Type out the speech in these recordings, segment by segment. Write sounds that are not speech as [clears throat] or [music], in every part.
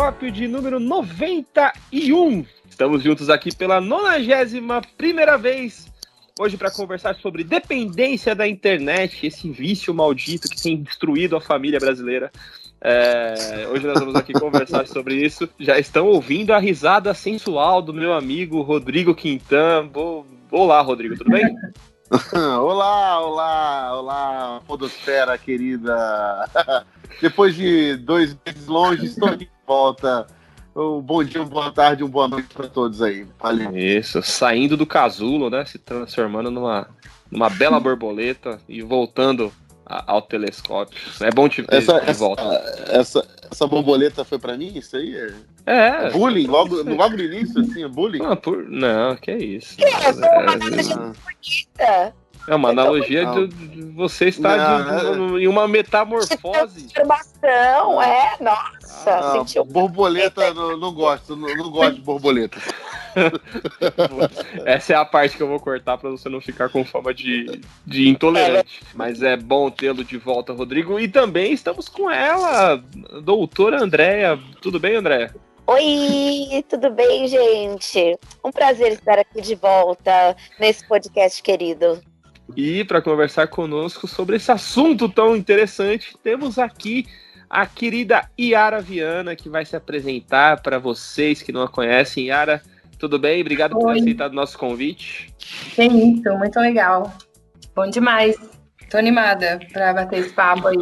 ar Telescópio de número 91. Estamos juntos aqui pela 91 primeira vez. Hoje para conversar sobre dependência da internet, esse vício maldito que tem destruído a família brasileira. É, hoje nós vamos aqui [laughs] conversar sobre isso. Já estão ouvindo a risada sensual do meu amigo Rodrigo Quintan. Olá, Rodrigo, tudo bem? [laughs] olá, olá, olá, Podosfera querida. [laughs] Depois de dois meses longe, estou aqui volta. Um bom dia, uma boa tarde, uma boa noite para todos aí. Valeu. Isso, saindo do casulo, né? Se transformando numa, numa bela borboleta e voltando ao telescópio. É bom te ver essa, de volta. Essa, essa, essa borboleta foi para mim? Isso aí é. É. Bullying, logo, logo no início, assim, é bullying? Não, por... não que é isso. Que é, é, é uma analogia de, de, você estar não, de, é... em uma metamorfose. Transformação, é, nossa. Ah, sentiu... Borboleta, não, não gosto, não, não gosto de borboleta. [laughs] Essa é a parte que eu vou cortar para você não ficar com fama de, de intolerante. Mas é bom tê-lo de volta, Rodrigo. E também estamos com ela, doutora Andréia. Tudo bem, Andréia? Oi, tudo bem, gente? Um prazer estar aqui de volta nesse podcast querido. E para conversar conosco sobre esse assunto tão interessante, temos aqui a querida Yara Viana, que vai se apresentar para vocês que não a conhecem. Yara, tudo bem? Obrigado Oi. por ter aceitado o nosso convite. É isso, muito legal. Bom demais. Tô animada para bater esse papo aí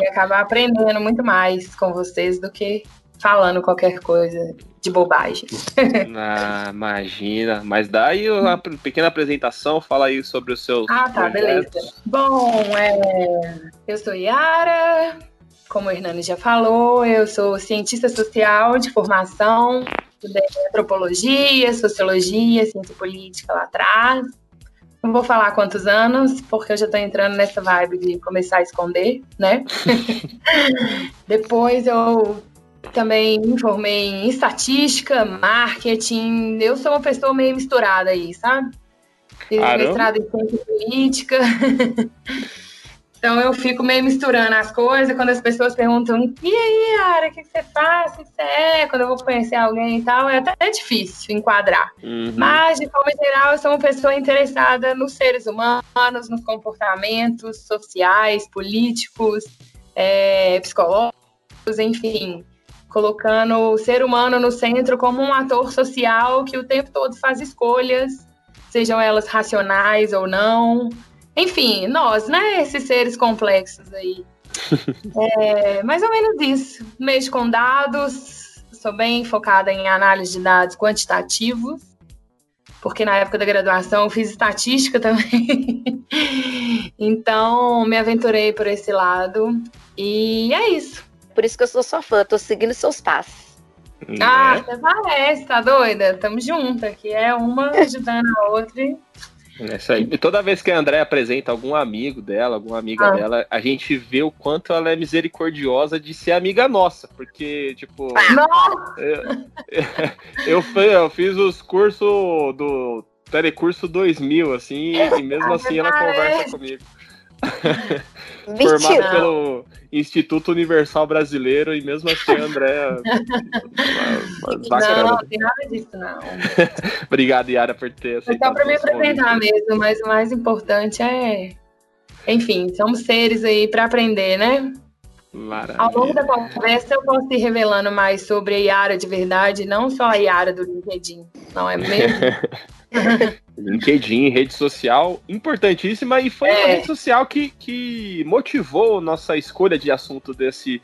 e acabar aprendendo muito mais com vocês do que falando qualquer coisa de bobagem. [laughs] Ah, imagina. Mas dá aí uma pequena apresentação, fala aí sobre os seus. Ah, tá, projetos. beleza. Bom, é... eu sou Yara, como o Hernani já falou, eu sou cientista social de formação, estudei antropologia, sociologia, ciência política lá atrás. Não vou falar quantos anos, porque eu já estou entrando nessa vibe de começar a esconder, né? [laughs] Depois eu também me formei em estatística, marketing. Eu sou uma pessoa meio misturada aí, sabe? Fiz mestrado em ciência política. [laughs] então eu fico meio misturando as coisas quando as pessoas perguntam: e aí, Ara, o que você faz? O que você é? Quando eu vou conhecer alguém e tal, é até difícil enquadrar. Uhum. Mas, de forma geral, eu sou uma pessoa interessada nos seres humanos, nos comportamentos sociais, políticos, é, psicológicos, enfim colocando o ser humano no centro como um ator social que o tempo todo faz escolhas, sejam elas racionais ou não. Enfim, nós, né? Esses seres complexos aí. [laughs] é, mais ou menos isso. Mexo com dados, sou bem focada em análise de dados quantitativos, porque na época da graduação eu fiz estatística [laughs] também. então, me aventurei por esse lado. E é isso por isso que eu sou sua fã, tô seguindo seus passos. Ah, até parece, tá doida? Tamo junto aqui, é uma ajudando a outra. É isso aí. E toda vez que a André apresenta algum amigo dela, alguma amiga ah. dela, a gente vê o quanto ela é misericordiosa de ser amiga nossa. Porque, tipo. Nossa! Eu, [laughs] eu, eu fiz os cursos do Telecurso 2000, assim, e mesmo assim ela conversa comigo. [laughs] Formado pelo Instituto Universal Brasileiro e mesmo assim a Andréa. não, não tem nada disso, não. [laughs] Obrigado, Yara, por ter aceitado. Só para me apresentar mesmo, mas o mais importante é. Enfim, somos seres aí para aprender, né? Maravilha. Ao longo da conversa, eu posso ir revelando mais sobre a Yara de verdade, não só a Yara do LinkedIn, não é mesmo? [laughs] [laughs] LinkedIn, rede social importantíssima e foi é. uma rede social que, que motivou nossa escolha de assunto desse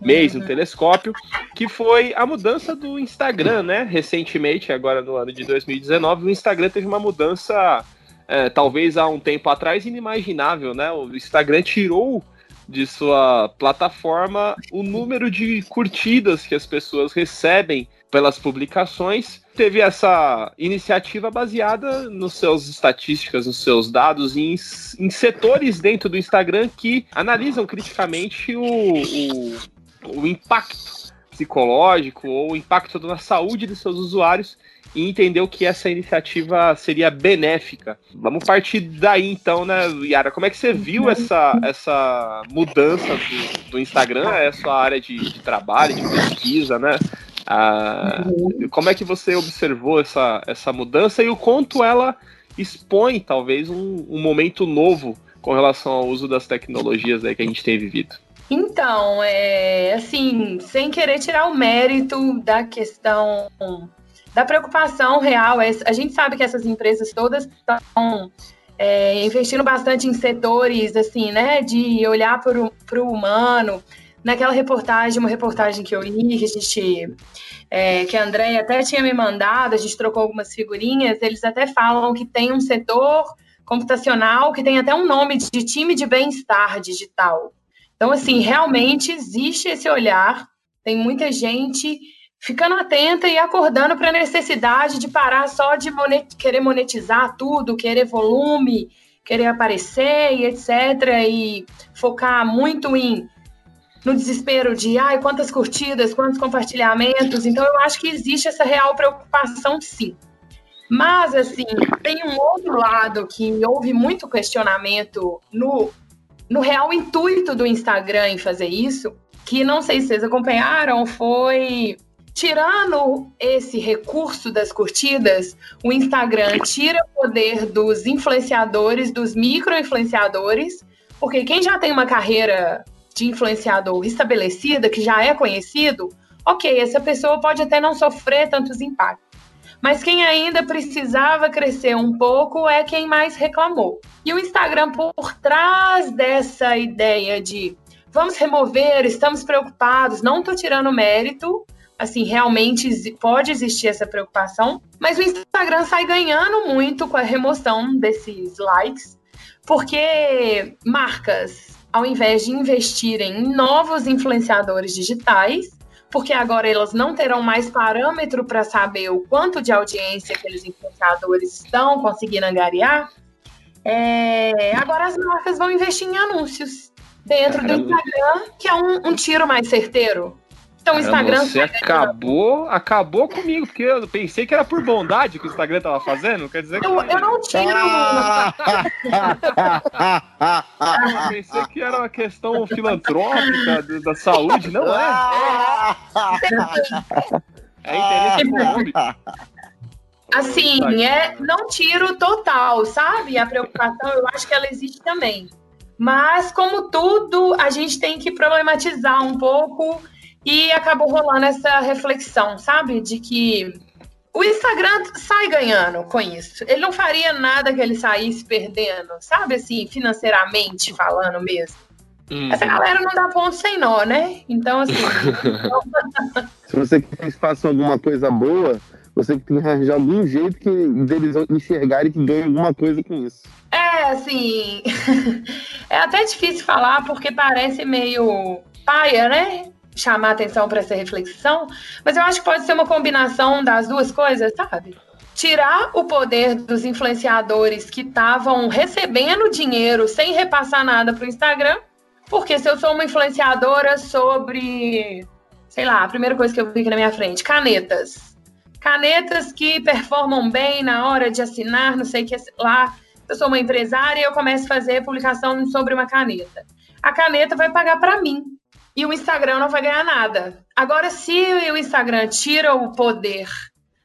mês uhum. no telescópio, que foi a mudança do Instagram, né? Recentemente, agora no ano de 2019, o Instagram teve uma mudança, é, talvez há um tempo atrás, inimaginável, né? O Instagram tirou de sua plataforma o número de curtidas que as pessoas recebem pelas publicações. Teve essa iniciativa baseada nos seus estatísticas, nos seus dados, em, em setores dentro do Instagram que analisam criticamente o, o, o impacto psicológico ou o impacto na saúde dos seus usuários e entendeu que essa iniciativa seria benéfica. Vamos partir daí então, né, Yara? Como é que você viu essa, essa mudança do, do Instagram, essa área de, de trabalho, de pesquisa, né? Ah, como é que você observou essa, essa mudança e o quanto ela expõe, talvez, um, um momento novo com relação ao uso das tecnologias aí que a gente tem vivido? Então, é assim, sem querer tirar o mérito da questão da preocupação real, é, a gente sabe que essas empresas todas estão é, investindo bastante em setores, assim, né, de olhar para o humano. Naquela reportagem, uma reportagem que eu li, que a gente, é, que a Andréia até tinha me mandado, a gente trocou algumas figurinhas, eles até falam que tem um setor computacional que tem até um nome de time de bem-estar digital. Então, assim, realmente existe esse olhar, tem muita gente ficando atenta e acordando para a necessidade de parar só de monet querer monetizar tudo, querer volume, querer aparecer e etc. E focar muito em no desespero de ai, quantas curtidas, quantos compartilhamentos. Então eu acho que existe essa real preocupação sim. Mas assim, tem um outro lado que houve muito questionamento no, no real intuito do Instagram em fazer isso, que não sei se vocês acompanharam, foi Tirando esse recurso das curtidas, o Instagram tira o poder dos influenciadores, dos micro-influenciadores, porque quem já tem uma carreira de influenciador estabelecida, que já é conhecido, ok, essa pessoa pode até não sofrer tantos impactos. Mas quem ainda precisava crescer um pouco é quem mais reclamou. E o Instagram, por trás dessa ideia de vamos remover, estamos preocupados, não estou tirando mérito, assim, realmente pode existir essa preocupação, mas o Instagram sai ganhando muito com a remoção desses likes, porque marcas, ao invés de investirem em novos influenciadores digitais, porque agora elas não terão mais parâmetro para saber o quanto de audiência aqueles influenciadores estão conseguindo angariar, é, agora as marcas vão investir em anúncios dentro do Instagram, que é um, um tiro mais certeiro. Então o Instagram. Você acabou, acabou comigo, porque eu pensei que era por bondade que o Instagram tava fazendo. Quer dizer que. Eu, eu não tiro. eu pensei que era uma questão filantrópica da saúde, não é? É interesse econômico. Assim, é, não tiro total, sabe? A preocupação, eu acho que ela existe também. Mas, como tudo, a gente tem que problematizar um pouco e acabou rolando essa reflexão, sabe? De que o Instagram sai ganhando com isso. Ele não faria nada que ele saísse perdendo, sabe? Assim, financeiramente falando mesmo. Uhum. Essa galera não dá ponto sem nó, né? Então, assim. [laughs] [laughs] Se você quer que eles façam alguma coisa boa, você tem que arranjar algum jeito que deles enxergarem que ganhem alguma coisa com isso. É, assim. [laughs] é até difícil falar porque parece meio paia, né? Chamar atenção para essa reflexão, mas eu acho que pode ser uma combinação das duas coisas, sabe? Tirar o poder dos influenciadores que estavam recebendo dinheiro sem repassar nada para o Instagram, porque se eu sou uma influenciadora sobre, sei lá, a primeira coisa que eu vi aqui na minha frente, canetas. Canetas que performam bem na hora de assinar, não sei o que lá. Eu sou uma empresária e eu começo a fazer publicação sobre uma caneta. A caneta vai pagar para mim e o Instagram não vai ganhar nada. Agora, se o Instagram tira o poder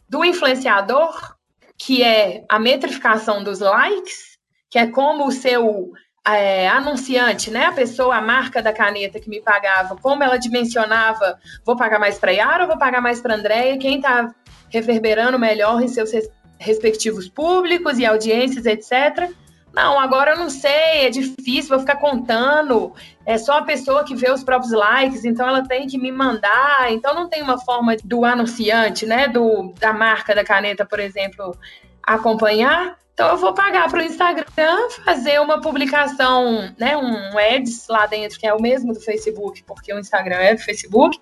do influenciador, que é a metrificação dos likes, que é como o seu é, anunciante, né, a pessoa, a marca da caneta que me pagava, como ela dimensionava, vou pagar mais para Yara ou vou pagar mais para Andréia, quem está reverberando melhor em seus respectivos públicos e audiências, etc. Não, agora eu não sei, é difícil, vou ficar contando. É só a pessoa que vê os próprios likes, então ela tem que me mandar. Então não tem uma forma do anunciante, né, do da marca da caneta, por exemplo, acompanhar. Então eu vou pagar para o Instagram fazer uma publicação, né, um ads lá dentro que é o mesmo do Facebook, porque o Instagram é do Facebook.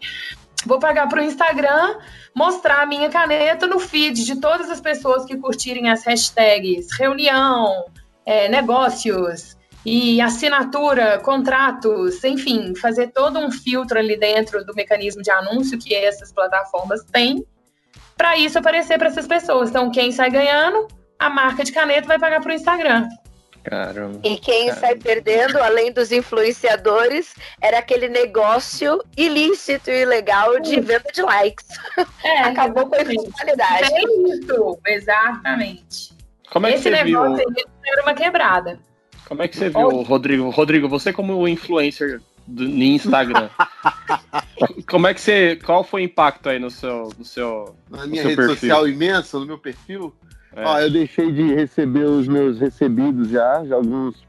Vou pagar para o Instagram mostrar a minha caneta no feed de todas as pessoas que curtirem as hashtags reunião, é, negócios e assinatura, contratos, enfim, fazer todo um filtro ali dentro do mecanismo de anúncio que essas plataformas têm, para isso aparecer para essas pessoas. Então, quem sai ganhando, a marca de caneta vai pagar para o Instagram. Caramba. E quem Caramba. sai perdendo, além dos influenciadores, era aquele negócio ilícito e ilegal de venda de likes. É, [laughs] Acabou com a informalidade. É isso, exatamente. Como é que Esse você negócio viu? aí era uma quebrada. Como é que você viu, Rodrigo? Rodrigo, você como influencer do, no Instagram, [laughs] como é que você, qual foi o impacto aí no seu, no seu, na minha rede perfil? social imensa, no meu perfil? É. Ó, eu deixei de receber os meus recebidos já, já alguns,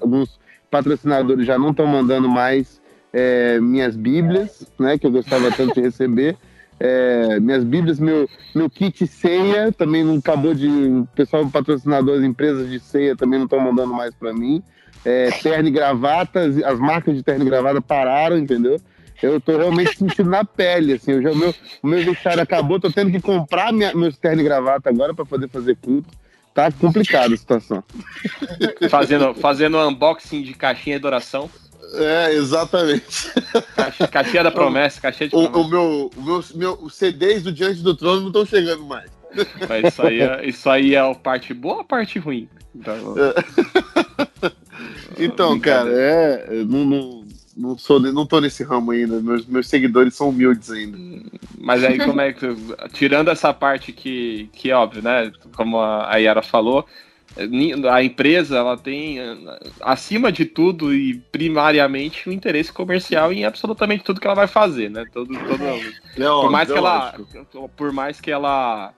alguns patrocinadores já não estão mandando mais é, minhas bíblias, né, que eu gostava tanto de receber. É, minhas bíblias, meu, meu kit ceia também não acabou de. O pessoal patrocinador, as empresas de ceia também não estão mandando mais para mim. É, terno e gravata, as marcas de terno e gravata pararam, entendeu? eu tô realmente sentindo na pele, assim, eu já, o, meu, o meu vestiário acabou, tô tendo que comprar minha, meus terno e gravata agora para poder fazer culto. Tá complicada a situação. Fazendo, fazendo unboxing de caixinha de oração. É, exatamente. caixinha da promessa, caixinha de o, promessa. O, meu, o meu, meu, os CDs do Diante do Trono não estão chegando mais. Mas isso aí é, isso aí é a parte boa ou a parte ruim? Então, é. então cara, é, não, não, não sou, não tô nesse ramo ainda. Meus, meus seguidores são humildes ainda. Mas aí como é que tirando essa parte que que é óbvio, né? Como a Yara falou, a empresa ela tem acima de tudo e primariamente o um interesse comercial em absolutamente tudo que ela vai fazer, né? Todo, todo, é por mais que ela por mais que ela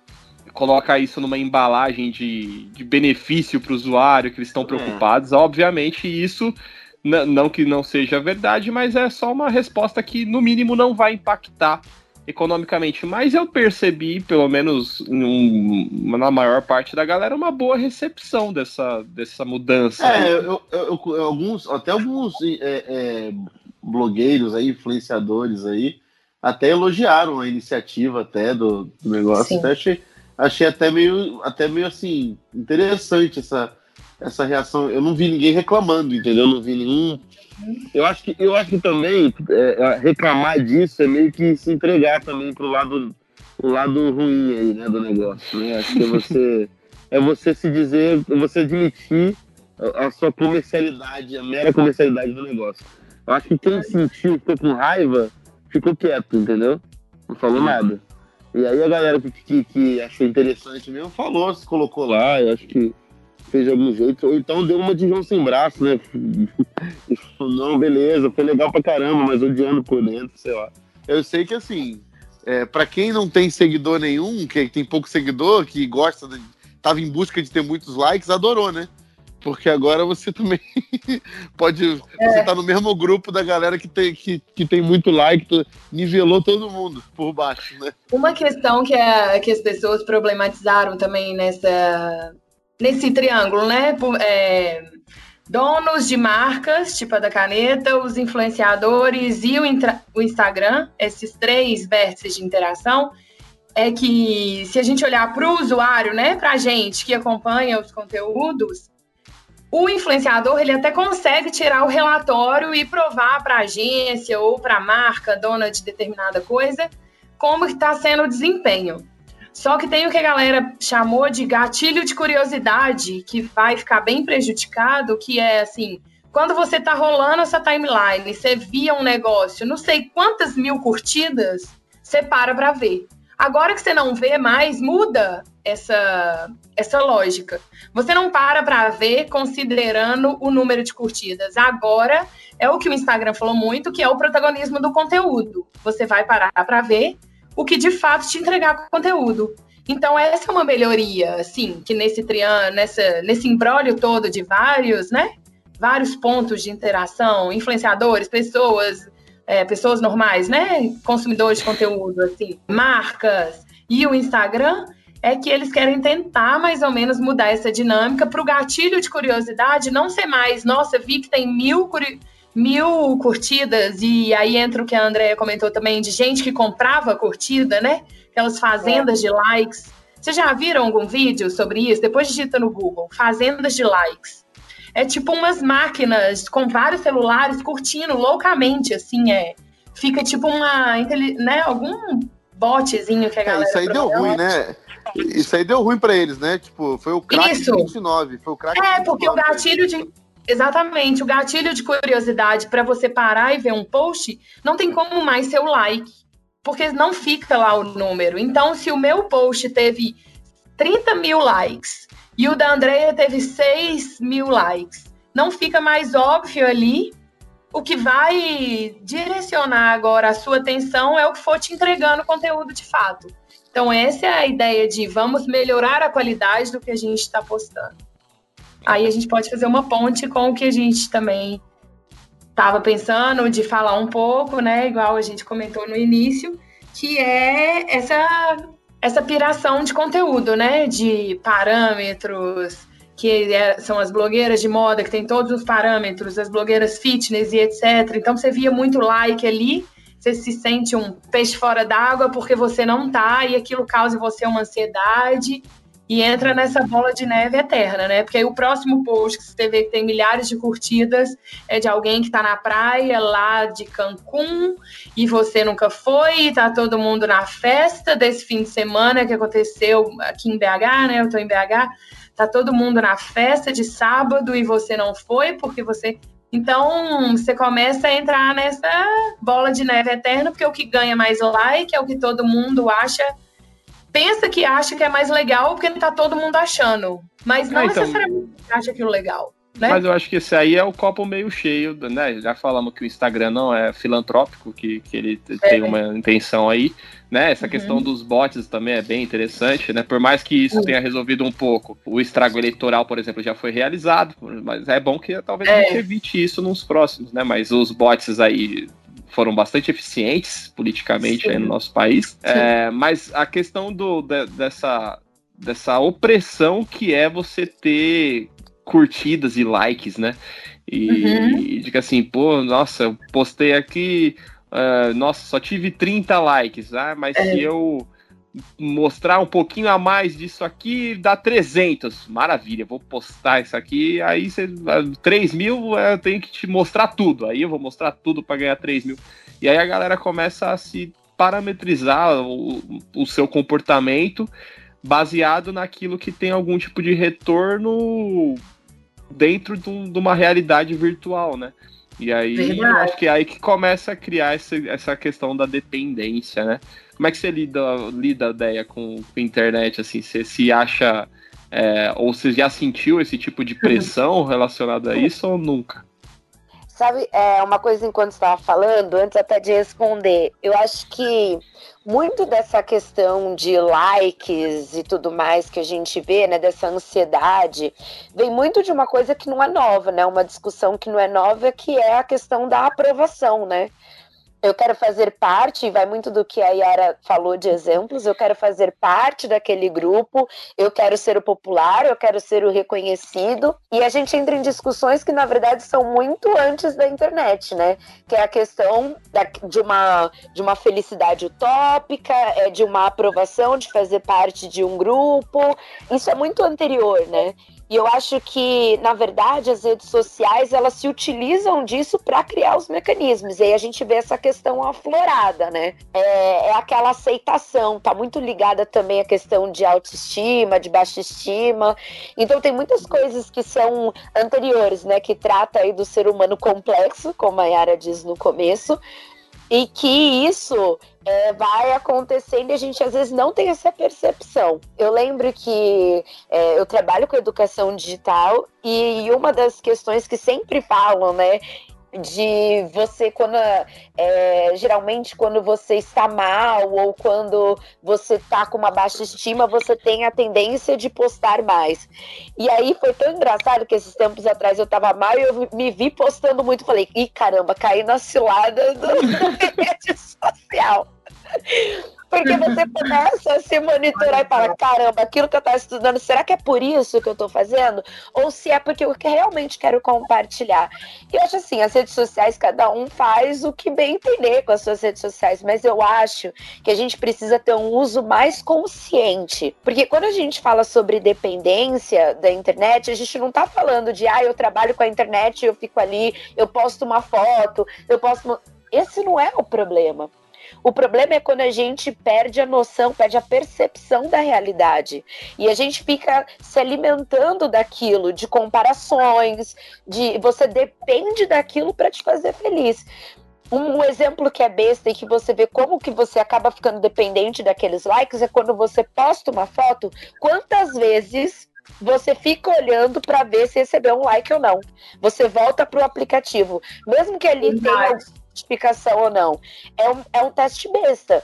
coloca isso numa embalagem de, de benefício para o usuário, que eles estão é. preocupados, é. obviamente isso não que não seja verdade, mas é só uma resposta que, no mínimo, não vai impactar economicamente. Mas eu percebi, pelo menos um, na maior parte da galera, uma boa recepção dessa, dessa mudança. É, eu, eu, eu, alguns, até alguns é, é, blogueiros aí, influenciadores aí, até elogiaram a iniciativa até do, do negócio. Até achei, achei até meio, até meio assim, interessante essa essa reação. Eu não vi ninguém reclamando, entendeu? Eu não vi nenhum. Eu acho que, eu acho que também é, é reclamar disso é meio que se entregar também pro lado, pro lado ruim aí, né, do negócio. Né? Acho que é você, [laughs] é você se dizer, é você admitir a, a sua comercialidade, a mera comercialidade do negócio. Eu acho que quem sentiu, ficou com raiva, ficou quieto, entendeu? Não falou nada. E aí a galera que, que, que achou interessante mesmo falou, se colocou lá. Eu acho que fez de algum jeito, ou então deu uma de João sem braço, né? [laughs] Não, beleza, foi legal pra caramba, mas odiando por dentro, sei lá. Eu sei que assim, é, para quem não tem seguidor nenhum, que tem pouco seguidor, que gosta, de, tava em busca de ter muitos likes, adorou, né? Porque agora você [laughs] também pode. É. Você tá no mesmo grupo da galera que tem, que, que tem muito like, nivelou todo mundo por baixo, né? Uma questão que, é, que as pessoas problematizaram também nessa, nesse triângulo, né? É, donos de marcas, tipo a da caneta, os influenciadores e o, o Instagram, esses três vértices de interação, é que se a gente olhar para o usuário, né, para a gente que acompanha os conteúdos, o influenciador ele até consegue tirar o relatório e provar para a agência ou para a marca dona de determinada coisa como está sendo o desempenho. Só que tem o que a galera chamou de gatilho de curiosidade, que vai ficar bem prejudicado, que é assim, quando você tá rolando essa timeline, você via um negócio, não sei quantas mil curtidas, você para para ver. Agora que você não vê mais, muda essa, essa lógica. Você não para para ver considerando o número de curtidas. Agora é o que o Instagram falou muito, que é o protagonismo do conteúdo. Você vai parar para ver o que de fato te entregar conteúdo. Então, essa é uma melhoria, assim, que nesse triângulo, nesse embrólio todo de vários, né? Vários pontos de interação, influenciadores, pessoas, é, pessoas normais, né? Consumidores de conteúdo, assim, marcas e o Instagram, é que eles querem tentar mais ou menos mudar essa dinâmica para o gatilho de curiosidade não ser mais, nossa, vi que tem mil mil curtidas, e aí entra o que a Andrea comentou também, de gente que comprava curtida, né? Aquelas fazendas é. de likes. Vocês já viram algum vídeo sobre isso? Depois digita no Google, fazendas de likes. É tipo umas máquinas com vários celulares curtindo loucamente, assim, é. Fica tipo uma, né, algum botzinho que a é, galera. É, isso aí deu ruim, né? Isso aí deu ruim para eles, né? Tipo, foi o crack isso. 29. Foi o crack É, porque o gatilho de. Exatamente, o gatilho de curiosidade para você parar e ver um post não tem como mais ser o like, porque não fica lá o número. Então, se o meu post teve 30 mil likes e o da Andrea teve 6 mil likes, não fica mais óbvio ali o que vai direcionar agora a sua atenção é o que for te entregando conteúdo de fato. Então, essa é a ideia de vamos melhorar a qualidade do que a gente está postando. Aí a gente pode fazer uma ponte com o que a gente também estava pensando de falar um pouco, né? Igual a gente comentou no início, que é essa, essa piração de conteúdo, né? De parâmetros, que é, são as blogueiras de moda, que tem todos os parâmetros, as blogueiras fitness e etc. Então você via muito like ali, você se sente um peixe fora d'água porque você não tá, e aquilo causa em você uma ansiedade e entra nessa bola de neve eterna, né? Porque aí o próximo post que você vê que tem milhares de curtidas é de alguém que está na praia lá de Cancún e você nunca foi, e tá todo mundo na festa desse fim de semana que aconteceu aqui em BH, né? Eu tô em BH tá todo mundo na festa de sábado e você não foi porque você. Então, você começa a entrar nessa bola de neve eterna, porque o que ganha mais like é o que todo mundo acha. Pensa que acha que é mais legal porque tá todo mundo achando. Mas não ah, então... necessariamente acha aquilo legal. Né? Mas eu acho que esse aí é o copo meio cheio, né? Já falamos que o Instagram não é filantrópico, que, que ele é. tem uma intenção aí, né? Essa uhum. questão dos bots também é bem interessante, né? Por mais que isso uhum. tenha resolvido um pouco, o estrago eleitoral, por exemplo, já foi realizado, mas é bom que talvez é. a gente evite isso nos próximos, né? Mas os bots aí foram bastante eficientes politicamente no nosso país. É, mas a questão do, de, dessa, dessa opressão que é você ter curtidas e likes, né? E, uhum. e diga assim, pô, nossa, eu postei aqui, uh, nossa, só tive 30 likes, ah, mas é. se eu mostrar um pouquinho a mais disso aqui, dá 300. Maravilha, vou postar isso aqui. Aí você, 3 mil, eu tenho que te mostrar tudo. Aí eu vou mostrar tudo para ganhar 3 mil. E aí a galera começa a se parametrizar o, o seu comportamento baseado naquilo que tem algum tipo de retorno dentro de, uma realidade virtual, né? E aí eu acho que é aí que começa a criar esse, essa questão da dependência, né? Como é que você lida, lida ideia com, com a internet, assim? Você se acha. É, ou você já sentiu esse tipo de pressão [laughs] relacionada a isso ou nunca? Sabe, é uma coisa enquanto estava falando, antes até de responder, eu acho que muito dessa questão de likes e tudo mais que a gente vê, né, dessa ansiedade, vem muito de uma coisa que não é nova, né? Uma discussão que não é nova, que é a questão da aprovação, né? Eu quero fazer parte, e vai muito do que a Yara falou de exemplos, eu quero fazer parte daquele grupo, eu quero ser o popular, eu quero ser o reconhecido, e a gente entra em discussões que, na verdade, são muito antes da internet, né? Que é a questão da, de, uma, de uma felicidade utópica, é de uma aprovação de fazer parte de um grupo, isso é muito anterior, né? E eu acho que, na verdade, as redes sociais elas se utilizam disso para criar os mecanismos. E aí a gente vê essa questão aflorada, né? É, é, aquela aceitação, tá muito ligada também à questão de autoestima, de baixa estima. Então tem muitas coisas que são anteriores, né? Que trata aí do ser humano complexo, como a Yara diz no começo, e que isso é, vai acontecendo e a gente às vezes não tem essa percepção. Eu lembro que é, eu trabalho com educação digital e uma das questões que sempre falam, né, de você quando é, geralmente quando você está mal ou quando você está com uma baixa estima você tem a tendência de postar mais. E aí foi tão engraçado que esses tempos atrás eu estava mal e eu me vi postando muito. Falei ih caramba caí na cilada do [laughs] rede social porque você começa a se monitorar e fala: caramba, aquilo que eu estava estudando, será que é por isso que eu estou fazendo? Ou se é porque eu realmente quero compartilhar? E eu acho assim: as redes sociais, cada um faz o que bem entender com as suas redes sociais, mas eu acho que a gente precisa ter um uso mais consciente. Porque quando a gente fala sobre dependência da internet, a gente não está falando de, ah, eu trabalho com a internet, eu fico ali, eu posto uma foto, eu posto. Esse não é o problema. O problema é quando a gente perde a noção, perde a percepção da realidade. E a gente fica se alimentando daquilo, de comparações, de você depende daquilo para te fazer feliz. Um exemplo que é besta e que você vê como que você acaba ficando dependente daqueles likes é quando você posta uma foto, quantas vezes você fica olhando para ver se recebeu um like ou não. Você volta para o aplicativo, mesmo que ele tenha notificação ou não. É um, é um teste besta.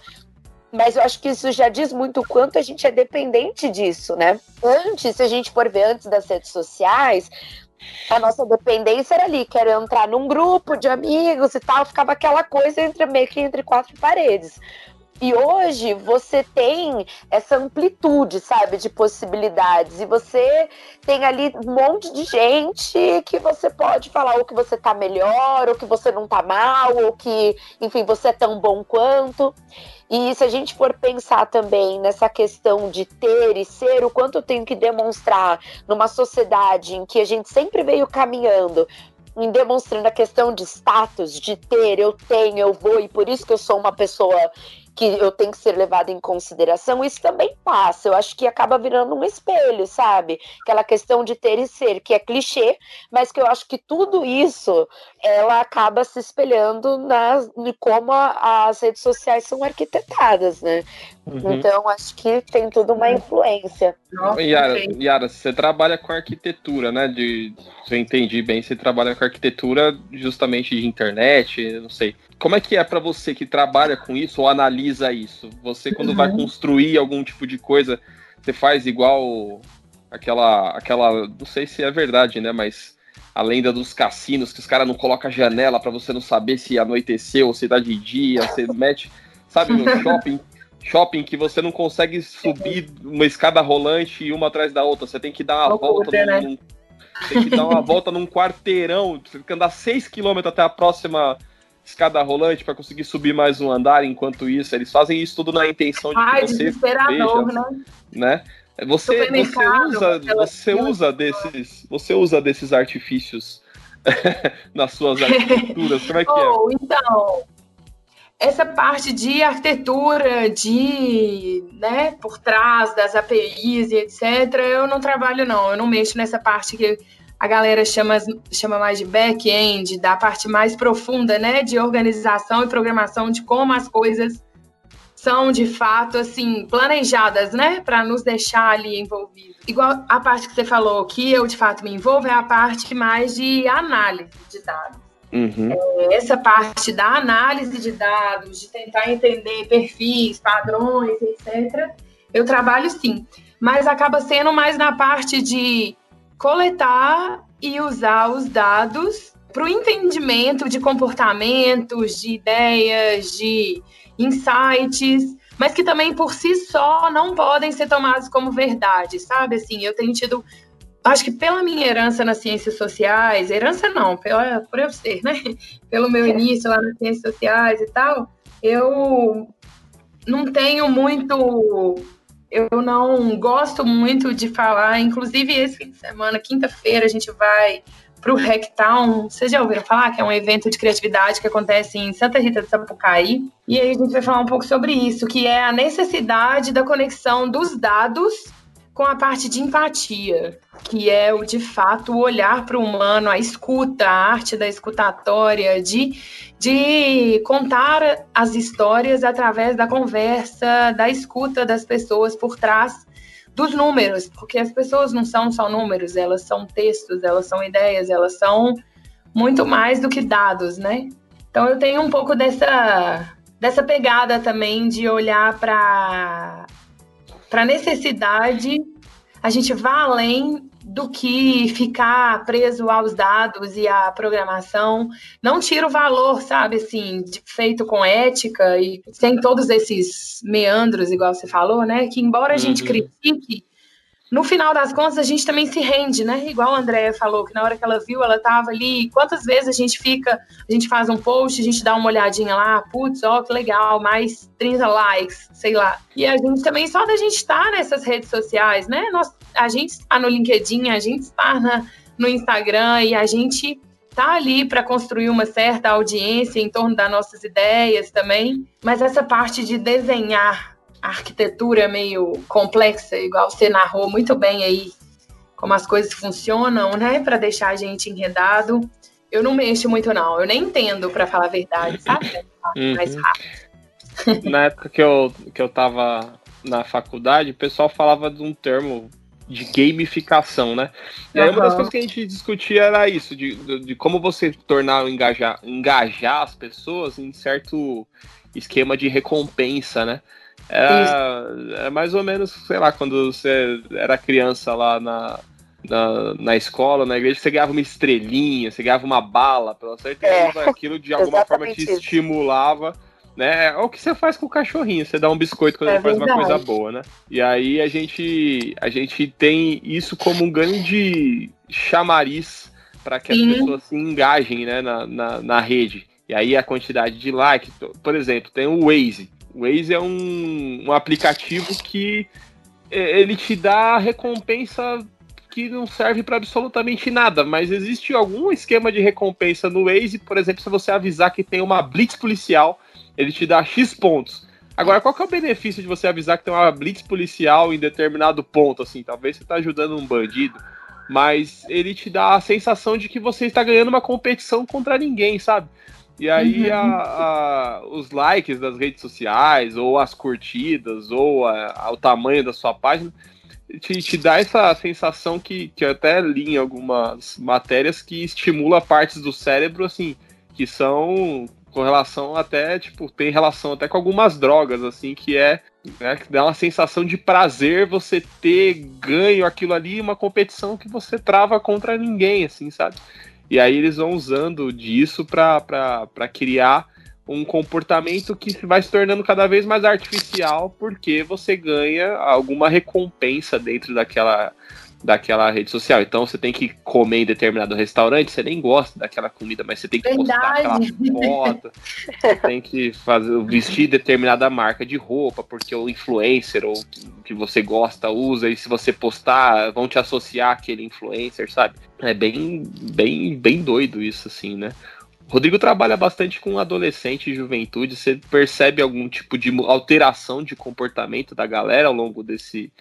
Mas eu acho que isso já diz muito o quanto a gente é dependente disso, né? Antes, se a gente for ver antes das redes sociais, a nossa dependência era ali, quero entrar num grupo de amigos e tal, ficava aquela coisa entre meio que entre quatro paredes. E hoje você tem essa amplitude, sabe, de possibilidades. E você tem ali um monte de gente que você pode falar ou que você tá melhor, ou que você não tá mal, ou que, enfim, você é tão bom quanto. E se a gente for pensar também nessa questão de ter e ser, o quanto eu tenho que demonstrar numa sociedade em que a gente sempre veio caminhando em demonstrando a questão de status, de ter, eu tenho, eu vou, e por isso que eu sou uma pessoa que eu tenho que ser levado em consideração, isso também passa. Eu acho que acaba virando um espelho, sabe? Aquela questão de ter e ser, que é clichê, mas que eu acho que tudo isso ela acaba se espelhando nas, em como a, as redes sociais são arquitetadas, né? Uhum. Então, acho que tem tudo uma influência. Yara, Yara, você trabalha com arquitetura, né? De, se eu entendi bem, você trabalha com arquitetura justamente de internet, não sei. Como é que é para você que trabalha com isso ou analisa isso? Você, quando uhum. vai construir algum tipo de coisa, você faz igual aquela, aquela, não sei se é verdade, né? Mas a lenda dos cassinos, que os caras não colocam janela para você não saber se anoiteceu ou se tá de dia, você mete, sabe, no [laughs] shopping shopping que você não consegue subir uma escada rolante uma atrás da outra. Você tem que dar uma Loucura, volta né? num, tem que dar uma volta num quarteirão. Você tem que andar 6 km até a próxima escada rolante para conseguir subir mais um andar. Enquanto isso, eles fazem isso tudo na intenção de Ai, que você veja, né? né? Você, você usa, você usa desses, você usa desses artifícios [laughs] nas suas [laughs] arquiteturas. Como é que oh, é? Então, essa parte de arquitetura, de, né, por trás das APIs e etc., eu não trabalho não, eu não mexo nessa parte que a galera chama, chama mais de back-end, da parte mais profunda, né, de organização e programação de como as coisas são de fato assim planejadas, né, para nos deixar ali envolvidos. Igual a parte que você falou que eu de fato me envolvo é a parte mais de análise de dados. Uhum. É, essa parte da análise de dados, de tentar entender perfis, padrões, etc., eu trabalho sim. Mas acaba sendo mais na parte de coletar e usar os dados para o entendimento de comportamentos, de ideias, de insights, mas que também por si só não podem ser tomados como verdade, sabe? Assim, eu tenho tido acho que pela minha herança nas ciências sociais, herança não, pela, por eu ser, né? [laughs] Pelo meu início lá nas ciências sociais e tal, eu não tenho muito. Eu não gosto muito de falar, inclusive esse fim de semana, quinta-feira, a gente vai para o Hacktown. Vocês já ouviram falar que é um evento de criatividade que acontece em Santa Rita de Sapucaí? E aí a gente vai falar um pouco sobre isso, que é a necessidade da conexão dos dados com a parte de empatia, que é o de fato olhar para o humano, a escuta, a arte da escutatória, de, de contar as histórias através da conversa, da escuta das pessoas por trás dos números, porque as pessoas não são só números, elas são textos, elas são ideias, elas são muito mais do que dados, né? Então eu tenho um pouco dessa dessa pegada também de olhar para para necessidade, a gente vá além do que ficar preso aos dados e à programação. Não tira o valor, sabe, assim, feito com ética e sem todos esses meandros, igual você falou, né? Que embora a gente uhum. critique, no final das contas, a gente também se rende, né? Igual a Andrea falou, que na hora que ela viu, ela tava ali. Quantas vezes a gente fica, a gente faz um post, a gente dá uma olhadinha lá, putz, ó, que legal, mais 30 likes, sei lá. E a gente também, só da gente estar nessas redes sociais, né? Nós, a gente está no LinkedIn, a gente está na, no Instagram e a gente tá ali para construir uma certa audiência em torno das nossas ideias também, mas essa parte de desenhar arquitetura meio complexa, igual você narrou muito bem aí, como as coisas funcionam, né, para deixar a gente enredado. Eu não mexo muito não, eu nem entendo para falar a verdade, sabe? [clears throat] Uhum. Mais [laughs] rápido. Na época que eu que eu tava na faculdade, o pessoal falava de um termo de gamificação, né? E aí uma das coisas que a gente discutia era isso, de, de, de, como você tornar, engajar, engajar as pessoas em certo esquema de recompensa, né? Era, é mais ou menos, sei lá, quando você era criança lá na, na, na escola, na igreja, você ganhava uma estrelinha, você ganhava uma bala, pela certeza, é, [laughs] aquilo de alguma forma te estimulava né? É o que você faz com o cachorrinho, você dá um biscoito quando é ele faz uma coisa boa, né? E aí a gente, a gente tem isso como um grande chamariz para que Sim. as pessoas se engajem né, na, na, na, rede. E aí a quantidade de likes, por exemplo, tem o Waze. O Waze é um, um aplicativo que é, ele te dá recompensa que não serve para absolutamente nada, mas existe algum esquema de recompensa no Waze, por exemplo, se você avisar que tem uma blitz policial ele te dá X pontos. Agora, qual que é o benefício de você avisar que tem uma blitz policial em determinado ponto, assim? Talvez você está ajudando um bandido, mas ele te dá a sensação de que você está ganhando uma competição contra ninguém, sabe? E aí uhum. a, a, os likes das redes sociais, ou as curtidas, ou a, o tamanho da sua página, te, te dá essa sensação que, que eu até li em algumas matérias que estimula partes do cérebro, assim, que são com relação até, tipo, tem relação até com algumas drogas, assim, que é, né, que dá uma sensação de prazer você ter ganho aquilo ali, uma competição que você trava contra ninguém, assim, sabe? E aí eles vão usando disso para criar um comportamento que vai se tornando cada vez mais artificial, porque você ganha alguma recompensa dentro daquela daquela rede social. Então você tem que comer em determinado restaurante, você nem gosta daquela comida, mas você tem que Verdade. postar aquela foto, você tem que fazer, vestir determinada marca de roupa, porque o influencer ou que você gosta usa, e se você postar, vão te associar àquele influencer, sabe? É bem, bem, bem doido isso, assim, né? Rodrigo trabalha bastante com adolescente e juventude. Você percebe algum tipo de alteração de comportamento da galera ao longo desse,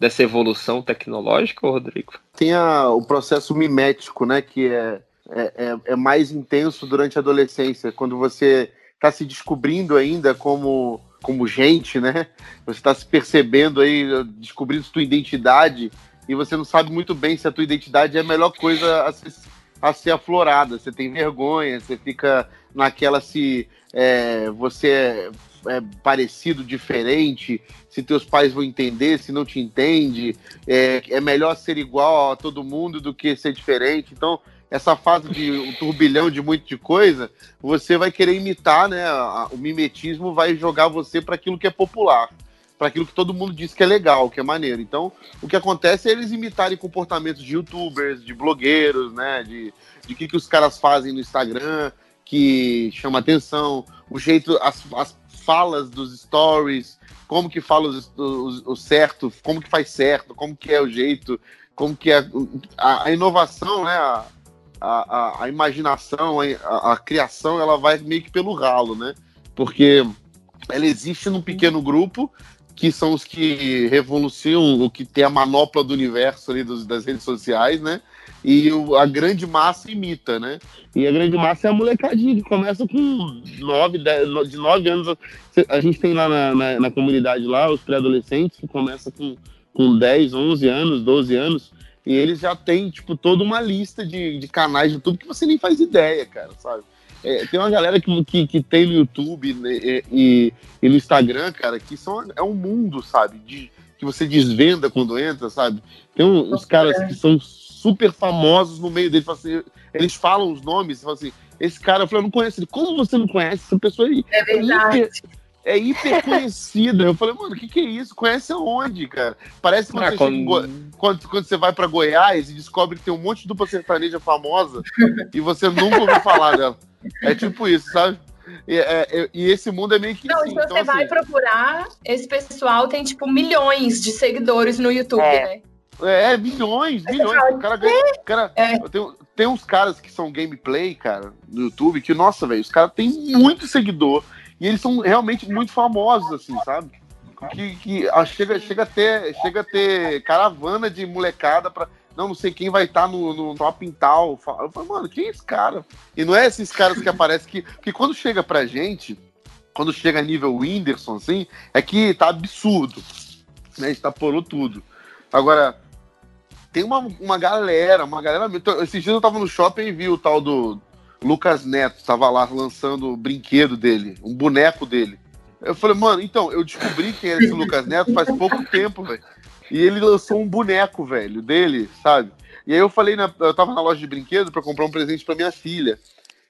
dessa evolução tecnológica, Rodrigo? Tem a, o processo mimético, né, que é, é, é, é mais intenso durante a adolescência, quando você está se descobrindo ainda como, como gente, né? Você está se percebendo aí, descobrindo sua identidade, e você não sabe muito bem se a tua identidade é a melhor coisa a ser, a ser aflorada. Você tem vergonha, você fica naquela se é, você é parecido, diferente, se teus pais vão entender, se não te entende, é, é melhor ser igual a todo mundo do que ser diferente. Então, essa fase de um turbilhão de muito de coisa, você vai querer imitar, né? O mimetismo vai jogar você para aquilo que é popular, para aquilo que todo mundo diz que é legal, que é maneiro. Então, o que acontece é eles imitarem comportamentos de youtubers, de blogueiros, né? De, de que, que os caras fazem no Instagram, que chama atenção, o jeito, as, as falas dos stories, como que fala o certo, como que faz certo, como que é o jeito, como que é a, a inovação, né? A, a, a imaginação, a, a, criação, ela vai meio que pelo ralo, né? Porque ela existe num pequeno grupo que são os que revolucionam, o que tem a manopla do universo ali dos, das redes sociais, né? e o, a grande massa imita, né? E a grande massa é a molecadinha que começa com 9, 10, de 9 anos. A gente tem lá na, na, na comunidade lá os pré-adolescentes que começam com, com 10, 11 anos, 12 anos, e eles já têm, tipo, toda uma lista de, de canais de YouTube que você nem faz ideia, cara, sabe? É, tem uma galera que, que, que tem no YouTube né, e, e, e, no Instagram, cara, que são, é um mundo, sabe? De, que você desvenda quando entra, sabe? Tem uns caras que são super famosos no meio deles. Assim, eles falam os nomes, falam assim, esse cara, eu falei, eu não conheço ele. Como você não conhece? Essa pessoa aí é, verdade. é hiper, é hiper conhecida. Eu falei, mano, o que, que é isso? Conhece aonde, cara? Parece quando, ah, você, quando... Go... quando, quando você vai para Goiás e descobre que tem um monte de dupla sertaneja famosa [laughs] e você nunca ouviu falar dela. É tipo isso, sabe? E, é, e, esse mundo é meio que. Não, assim, se você então, vai assim... procurar, esse pessoal tem, tipo, milhões de seguidores no YouTube, é. né? É, milhões, milhões. O cara ganha. Cara, é. tem, tem uns caras que são gameplay, cara, no YouTube, que, nossa, velho, os caras têm muito seguidor. E eles são realmente muito famosos, assim, sabe? Que, que ah, chega, chega, a ter, chega a ter caravana de molecada pra. Não, não sei quem vai estar tá no, no top tal. Eu falo, mano, quem é esse cara? E não é esses caras que aparecem que. Que quando chega pra gente, quando chega a nível Whindersson, assim, é que tá absurdo. Né? A porou tudo. Agora, tem uma, uma galera, uma galera. Esses dias eu tava no shopping e vi o tal do Lucas Neto, tava lá lançando o brinquedo dele, um boneco dele. Eu falei, mano, então, eu descobri quem é esse Lucas Neto faz pouco tempo, velho. E ele lançou um boneco, velho, dele, sabe? E aí eu falei, na, eu tava na loja de brinquedo para comprar um presente para minha filha.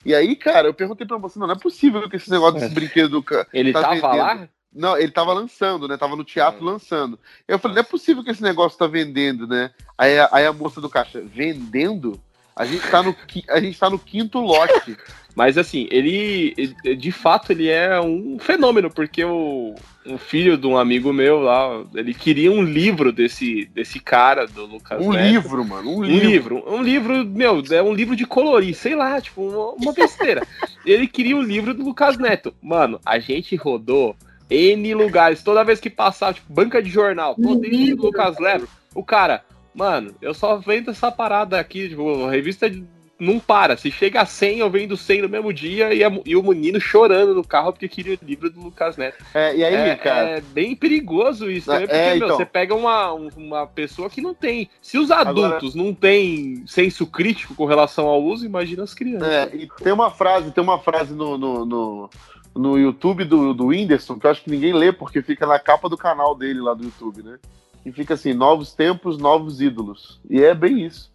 E aí, cara, eu perguntei pra você, não, não é possível que esse negócio desse é. brinquedo. Ele tá tava vendendo. lá? Não, ele tava lançando, né? Tava no teatro é. lançando. Eu falei, não é possível que esse negócio tá vendendo, né? Aí, aí a moça do caixa, vendendo? A gente tá no, a gente tá no quinto lote. Mas assim, ele, ele, de fato ele é um fenômeno, porque o um filho de um amigo meu lá, ele queria um livro desse, desse cara, do Lucas Um Neto. livro, mano, um, um livro. livro. Um livro, meu, é um livro de colorir, sei lá, tipo, uma, uma besteira. ele queria o um livro do Lucas Neto. Mano, a gente rodou N lugares, toda vez que passava, tipo, banca de jornal, pô, tem do Lucas Neto. O cara, mano, eu só vendo essa parada aqui, tipo, revista de não para. Se chega a 100, eu vendo 100 no mesmo dia e, a, e o menino chorando no carro porque queria o livro do Lucas Neto. É, e aí, é, cara? É bem perigoso isso, né? Porque, é, meu, então... você pega uma, uma pessoa que não tem. Se os adultos Agora... não têm senso crítico com relação ao uso, imagina as crianças. É, e tem uma frase, tem uma frase no, no, no, no YouTube do, do Whindersson que eu acho que ninguém lê porque fica na capa do canal dele lá do YouTube, né? E fica assim: novos tempos, novos ídolos. E é bem isso.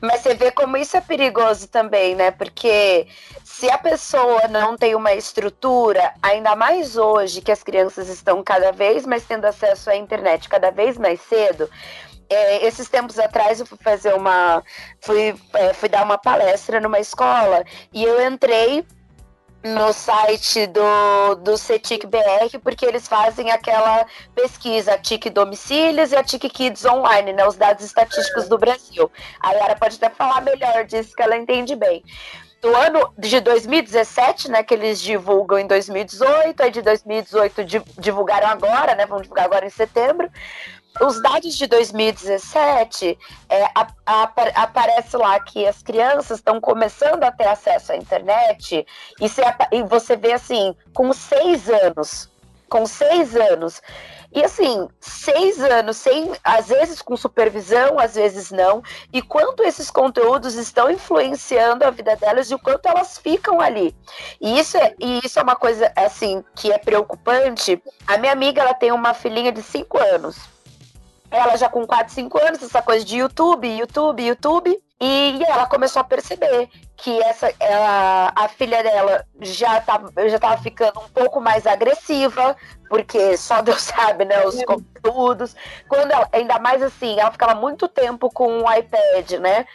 Mas você vê como isso é perigoso também, né? Porque se a pessoa não tem uma estrutura, ainda mais hoje que as crianças estão cada vez mais tendo acesso à internet cada vez mais cedo. É, esses tempos atrás eu fui fazer uma. Fui, é, fui dar uma palestra numa escola e eu entrei no site do, do CETIC BR, porque eles fazem aquela pesquisa, a TIC Domicílios e a TIC Kids Online, né, os dados estatísticos do Brasil. A Yara pode até falar melhor disso, que ela entende bem. Do ano de 2017, né, que eles divulgam em 2018, aí de 2018 divulgaram agora, né, vão divulgar agora em setembro, os dados de 2017 é, a, a, aparece lá que as crianças estão começando a ter acesso à internet e, se, e você vê assim, com seis anos, com seis anos. E assim, seis anos, sem, às vezes com supervisão, às vezes não, e quanto esses conteúdos estão influenciando a vida delas e o quanto elas ficam ali. E isso é, e isso é uma coisa assim que é preocupante. A minha amiga ela tem uma filhinha de cinco anos ela já com 4, 5 anos, essa coisa de YouTube, YouTube, YouTube. E ela começou a perceber que essa, ela, a filha dela já estava já tava ficando um pouco mais agressiva, porque só Deus [laughs] sabe, né, os conteúdos. Quando ela, ainda mais assim, ela ficava muito tempo com o iPad, né?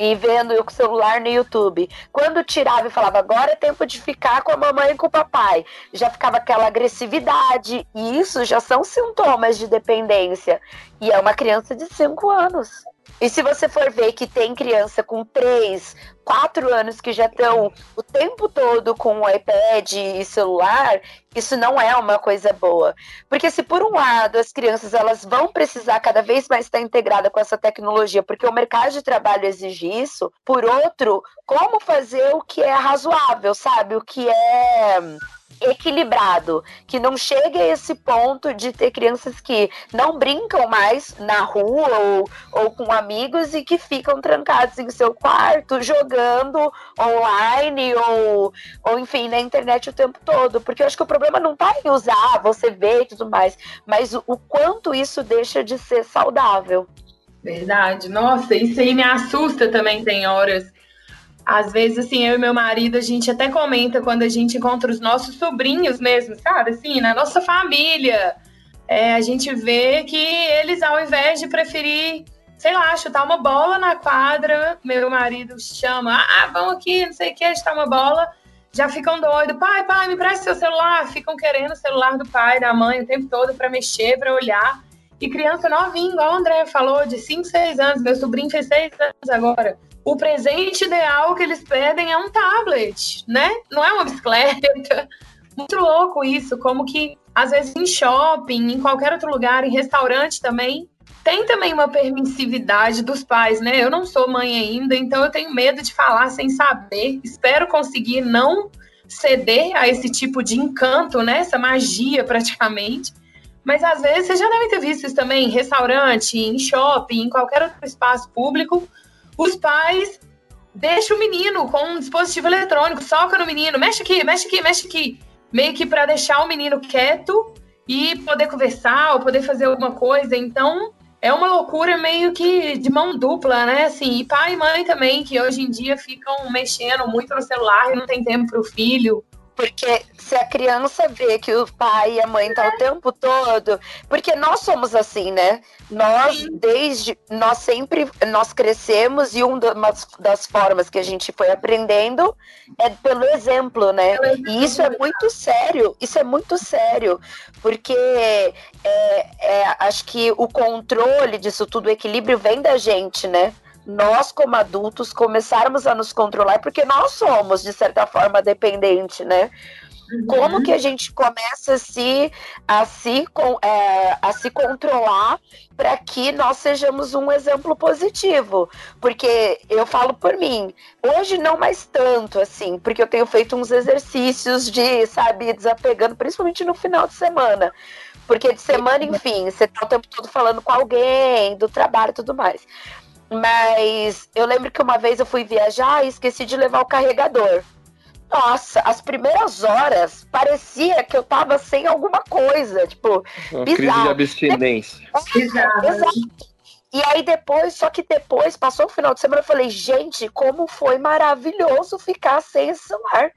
E vendo o celular no YouTube. Quando tirava e falava, agora é tempo de ficar com a mamãe e com o papai, já ficava aquela agressividade. E isso já são sintomas de dependência. E é uma criança de 5 anos. E se você for ver que tem criança com 3, 4 anos que já estão o tempo todo com o iPad e celular, isso não é uma coisa boa. Porque se por um lado as crianças elas vão precisar cada vez mais estar integrada com essa tecnologia, porque o mercado de trabalho exige isso, por outro, como fazer o que é razoável, sabe? O que é equilibrado, que não chegue a esse ponto de ter crianças que não brincam mais na rua ou, ou com amigos e que ficam trancados em seu quarto jogando online ou, ou enfim na internet o tempo todo, porque eu acho que o problema não está em usar, você vê e tudo mais, mas o, o quanto isso deixa de ser saudável. Verdade. Nossa, isso aí me assusta também, tem horas às vezes, assim, eu e meu marido, a gente até comenta quando a gente encontra os nossos sobrinhos mesmo, sabe? Assim, na nossa família. É, a gente vê que eles, ao invés de preferir, sei lá, chutar uma bola na quadra, meu marido chama, ah, vamos aqui, não sei o que, chutar uma bola, já ficam doidos. Pai, pai, me presta seu celular. Ficam querendo o celular do pai, da mãe o tempo todo para mexer, para olhar. E criança novinha, igual o André falou, de 5, 6 anos, meu sobrinho fez 6 anos agora. O presente ideal que eles pedem é um tablet, né? Não é uma bicicleta. [laughs] Muito louco isso, como que às vezes em shopping, em qualquer outro lugar, em restaurante também, tem também uma permissividade dos pais, né? Eu não sou mãe ainda, então eu tenho medo de falar sem saber. Espero conseguir não ceder a esse tipo de encanto, né? Essa magia praticamente. Mas às vezes vocês já devem ter visto isso também em restaurante, em shopping, em qualquer outro espaço público. Os pais deixam o menino com um dispositivo eletrônico, soca no menino, mexe aqui, mexe aqui, mexe aqui. Meio que para deixar o menino quieto e poder conversar ou poder fazer alguma coisa. Então, é uma loucura meio que de mão dupla, né? Assim, e pai e mãe também, que hoje em dia ficam mexendo muito no celular e não tem tempo para o filho. Porque se a criança vê que o pai e a mãe tá o tempo todo, porque nós somos assim, né? Nós Sim. desde nós sempre nós crescemos e uma das formas que a gente foi aprendendo é pelo exemplo, né? E isso é muito sério, isso é muito sério, porque é, é, acho que o controle disso tudo, o equilíbrio vem da gente, né? Nós, como adultos, começarmos a nos controlar, porque nós somos, de certa forma, dependente, né? Uhum. Como que a gente começa a se, a se, é, a se controlar para que nós sejamos um exemplo positivo? Porque eu falo por mim, hoje não mais tanto, assim, porque eu tenho feito uns exercícios de, sabe, desapegando, principalmente no final de semana. Porque de semana, enfim, você tá o tempo todo falando com alguém, do trabalho e tudo mais. Mas eu lembro que uma vez eu fui viajar e esqueci de levar o carregador. Nossa, as primeiras horas parecia que eu tava sem alguma coisa, tipo, Uma bizarro. crise de abstinência. Exato. Exato. E aí depois, só que depois, passou o final de semana, eu falei, gente, como foi maravilhoso ficar sem esse celular.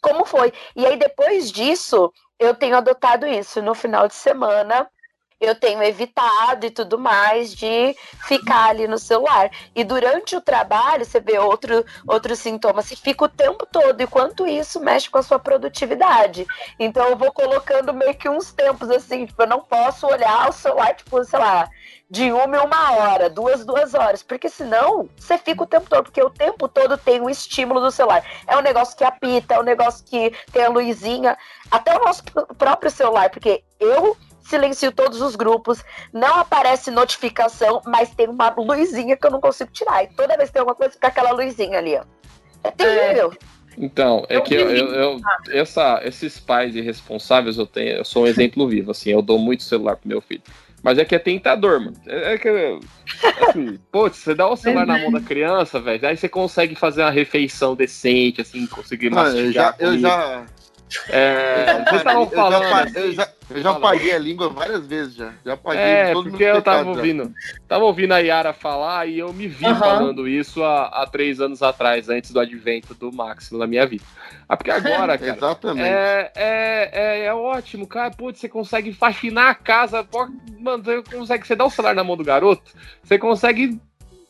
Como foi? E aí depois disso, eu tenho adotado isso no final de semana eu tenho evitado e tudo mais de ficar ali no celular. E durante o trabalho, você vê outro, outros sintomas, você fica o tempo todo, e quanto isso mexe com a sua produtividade. Então eu vou colocando meio que uns tempos assim, tipo, eu não posso olhar o celular, tipo, sei lá, de uma em uma hora, duas, duas horas, porque senão você fica o tempo todo, porque o tempo todo tem um estímulo do celular. É um negócio que apita, é um negócio que tem a luzinha, até o nosso próprio celular, porque eu silencio todos os grupos, não aparece notificação, mas tem uma luzinha que eu não consigo tirar. E toda vez que tem alguma coisa, fica aquela luzinha ali, ó. É terrível. É. Então, é que eu, eu, eu, essa, esses pais irresponsáveis eu tenho, eu sou um exemplo vivo, assim, eu dou muito celular pro meu filho. Mas é que é tentador, mano. É, é que. Assim, [laughs] pô, você dá o celular na mão da criança, velho, aí você consegue fazer uma refeição decente, assim, conseguir mastigar. eu já, eu já, é, vocês estavam falando. Eu já, assim, eu já, eu já apaguei a língua várias vezes já. Já apaguei É, porque eu tava ouvindo. Tava ouvindo a Yara falar e eu me vi uhum. falando isso há, há, três anos atrás, antes do advento do Máximo na minha vida. Ah, porque agora, [laughs] cara. Exatamente. É, é, é, é, ótimo, cara. Putz, você consegue faxinar a casa. Mano, você consegue. Você dá o celular na mão do garoto, você consegue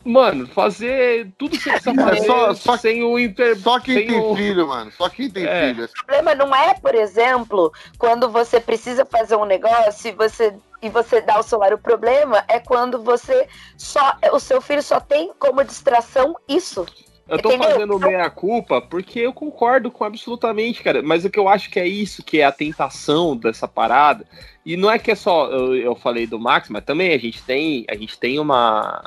mano, fazer tudo que você precisa é fazer só, só, sem o inter... Só quem tem o... filho, mano. Só quem tem é. filho. O problema não é, por exemplo, quando você precisa fazer um negócio e você e você dá o celular. O problema é quando você só. O seu filho só tem como distração isso. Eu tô Entendeu? fazendo meia culpa porque eu concordo com absolutamente, cara. Mas o que eu acho que é isso, que é a tentação dessa parada. E não é que é só. Eu, eu falei do Max, mas também a gente tem, a gente tem uma,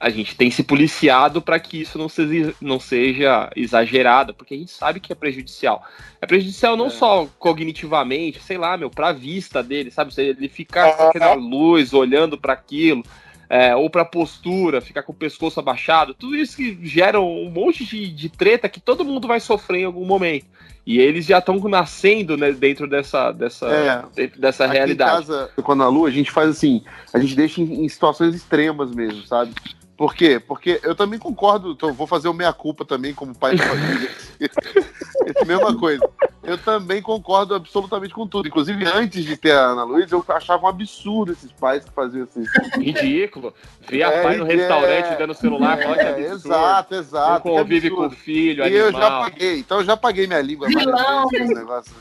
a gente tem se policiado para que isso não seja, não seja exagerado, porque a gente sabe que é prejudicial. É prejudicial não é. só cognitivamente, sei lá, meu, para a vista dele, sabe? Ele ficar com aquela luz olhando para aquilo, é, ou para postura, ficar com o pescoço abaixado, tudo isso que gera um monte de, de treta que todo mundo vai sofrer em algum momento. E eles já estão nascendo né, dentro dessa, dessa, é, dentro dessa realidade. Em casa, quando a lua, a gente faz assim, a gente deixa em, em situações extremas mesmo, sabe? Por quê? Porque eu também concordo, então vou fazer o meia-culpa também como pai de família. [laughs] Essa mesma coisa. Eu também concordo absolutamente com tudo. Inclusive, antes de ter a Ana Luísa, eu achava um absurdo esses pais que faziam assim. Ridículo. Ver a é, pai no restaurante é, dando celular, é, é Exato, exato. Um convive com o filho, E animal. eu já paguei, então eu já paguei minha língua negócio.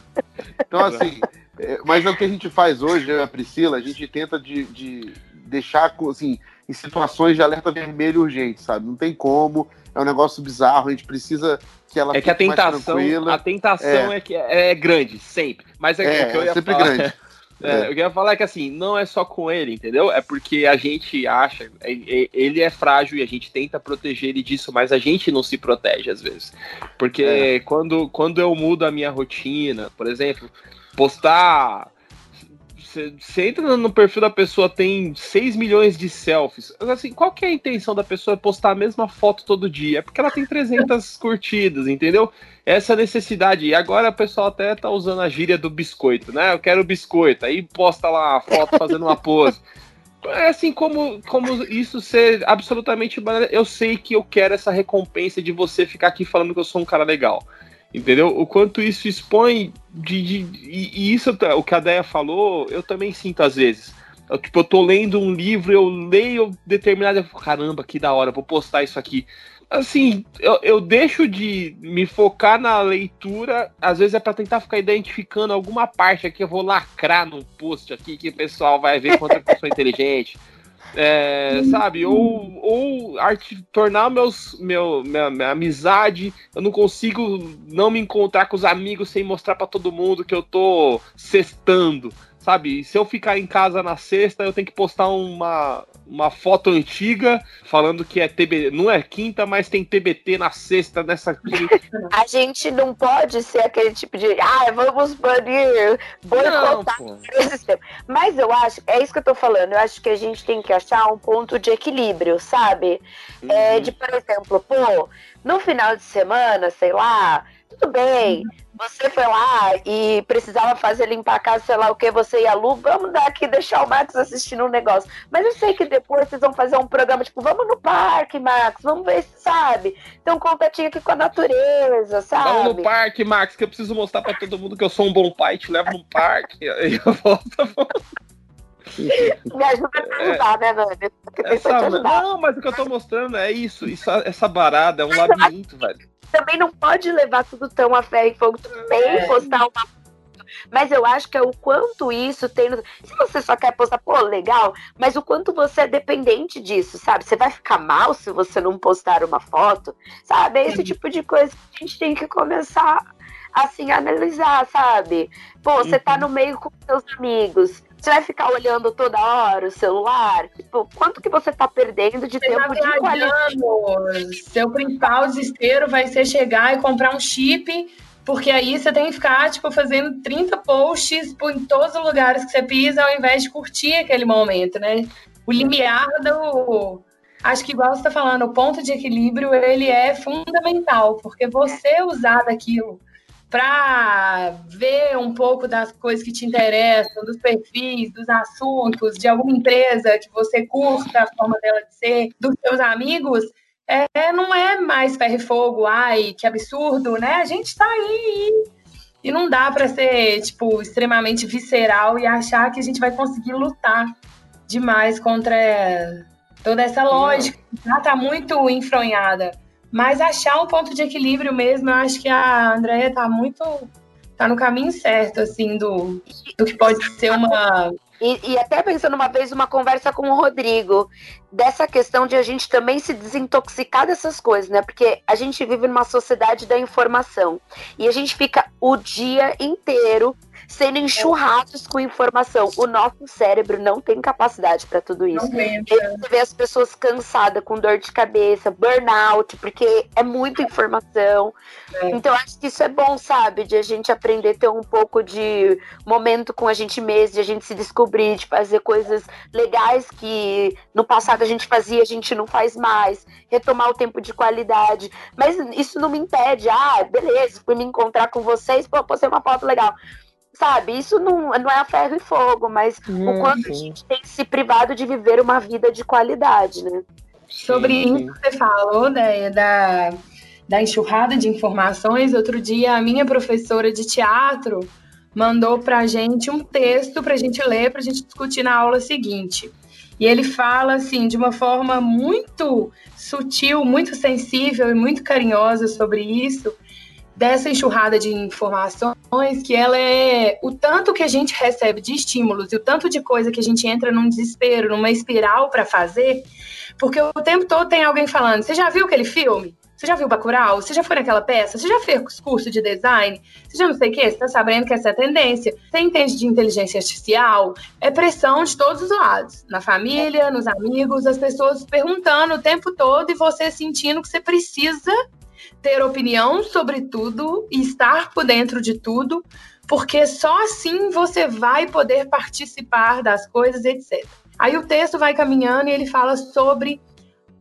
Então, assim, É, mas é o que a gente faz hoje, a Priscila, a gente tenta de, de deixar assim, em situações de alerta vermelho urgente, sabe? Não tem como, é um negócio bizarro, a gente precisa que ela É que a tentação, a tentação é. é, que é, é grande, sempre. Mas é, é, é que eu ia sempre falar. grande. [laughs] É, eu ia falar que assim, não é só com ele, entendeu? É porque a gente acha, ele é frágil e a gente tenta proteger ele disso, mas a gente não se protege às vezes. Porque é. quando, quando eu mudo a minha rotina, por exemplo, postar você entra no perfil da pessoa, tem 6 milhões de selfies. Assim, qual que é a intenção da pessoa postar a mesma foto todo dia? É porque ela tem 300 [laughs] curtidas, entendeu? Essa necessidade. E agora o pessoal até tá usando a gíria do biscoito, né? Eu quero biscoito. Aí posta lá a foto fazendo uma pose. É assim como, como isso ser absolutamente Eu sei que eu quero essa recompensa de você ficar aqui falando que eu sou um cara legal. Entendeu? O quanto isso expõe de. de e, isso, o que a Deia falou, eu também sinto às vezes. Eu, tipo, eu tô lendo um livro, eu leio determinado. Caramba, que da hora, vou postar isso aqui. Assim, eu, eu deixo de me focar na leitura, às vezes é para tentar ficar identificando alguma parte aqui, eu vou lacrar num post aqui que o pessoal vai ver quanto eu sou inteligente. [laughs] É, sabe? Ou, ou tornar meus, meu, minha, minha, amizade. Eu não consigo não me encontrar com os amigos sem mostrar para todo mundo que eu tô sextando sabe? Se eu ficar em casa na sexta, eu tenho que postar uma, uma foto antiga falando que é TBT, não é quinta, mas tem TBT na sexta nessa [laughs] A gente não pode ser aquele tipo de, ah, vamos banir, boicotar sistema. Mas eu acho, é isso que eu tô falando, eu acho que a gente tem que achar um ponto de equilíbrio, sabe? É, uhum. É, de, por exemplo, pô, no final de semana, sei lá, tudo bem. Você foi lá e precisava fazer limpar a casa, sei lá o que, você e a Lu, vamos dar aqui, deixar o Max assistindo um negócio. Mas eu sei que depois vocês vão fazer um programa, tipo, vamos no parque, Max, vamos ver se sabe. Tem um contatinho aqui com a natureza, sabe? Vamos no parque, Max, que eu preciso mostrar pra todo mundo que eu sou um bom pai, te levo no parque. [laughs] Aí eu volto. Me ajuda a ajudar, é, né, Nani? Essa, não, mas o que eu tô mostrando é isso. isso essa barada é um labirinto, velho também não pode levar tudo tão a ferro e fogo. Bem é. postar uma mas eu acho que é o quanto isso tem. No... Se você só quer postar, pô, legal, mas o quanto você é dependente disso, sabe? Você vai ficar mal se você não postar uma foto, sabe? É esse tipo de coisa que a gente tem que começar assim, analisar, sabe? Pô, você tá uhum. no meio com seus amigos. Você vai ficar olhando toda hora o celular? Tipo, quanto que você tá perdendo de você tempo tá de qualidade? Seu principal desespero vai ser chegar e comprar um chip, porque aí você tem que ficar, tipo, fazendo 30 posts em todos os lugares que você pisa, ao invés de curtir aquele momento, né? O limiar do... Acho que igual você está falando, o ponto de equilíbrio, ele é fundamental, porque você usar daquilo para ver um pouco das coisas que te interessam, dos perfis, dos assuntos, de alguma empresa que você curta a forma dela de ser, dos seus amigos, é, não é mais ferro e fogo, ai, que absurdo, né? A gente está aí e não dá para ser, tipo, extremamente visceral e achar que a gente vai conseguir lutar demais contra toda essa lógica já está muito enfronhada. Mas achar um ponto de equilíbrio mesmo, eu acho que a Andrea tá muito. tá no caminho certo, assim, do, do que pode ser uma. E, e, até pensando uma vez uma conversa com o Rodrigo, dessa questão de a gente também se desintoxicar dessas coisas, né? Porque a gente vive numa sociedade da informação e a gente fica o dia inteiro sendo enxurrados com informação. O nosso cérebro não tem capacidade para tudo isso. Você vê as pessoas cansadas, com dor de cabeça, burnout, porque é muita informação. É. Então, acho que isso é bom, sabe? De a gente aprender a ter um pouco de momento com a gente mesmo, de a gente se descobrir, de fazer coisas legais que no passado a gente fazia, a gente não faz mais, retomar o tempo de qualidade. Mas isso não me impede, ah, beleza, fui me encontrar com vocês, pô, postei uma foto legal sabe? Isso não, não é a ferro e fogo, mas hum, o quanto sim. a gente tem se privado de viver uma vida de qualidade, né? Sobre isso que você falou, né, da, da enxurrada de informações, outro dia a minha professora de teatro mandou para a gente um texto para a gente ler, para a gente discutir na aula seguinte. E ele fala assim de uma forma muito sutil, muito sensível e muito carinhosa sobre isso dessa enxurrada de informações que ela é o tanto que a gente recebe de estímulos e o tanto de coisa que a gente entra num desespero, numa espiral para fazer, porque o tempo todo tem alguém falando: "Você já viu aquele filme? Você já viu Bacurau? Você já foi naquela peça? Você já fez curso de design? Você já não sei o quê? Você tá sabendo que essa é a tendência? Você entende de inteligência artificial? É pressão de todos os lados. Na família, nos amigos, as pessoas perguntando o tempo todo e você sentindo que você precisa ter opinião sobre tudo e estar por dentro de tudo, porque só assim você vai poder participar das coisas, etc. Aí o texto vai caminhando e ele fala sobre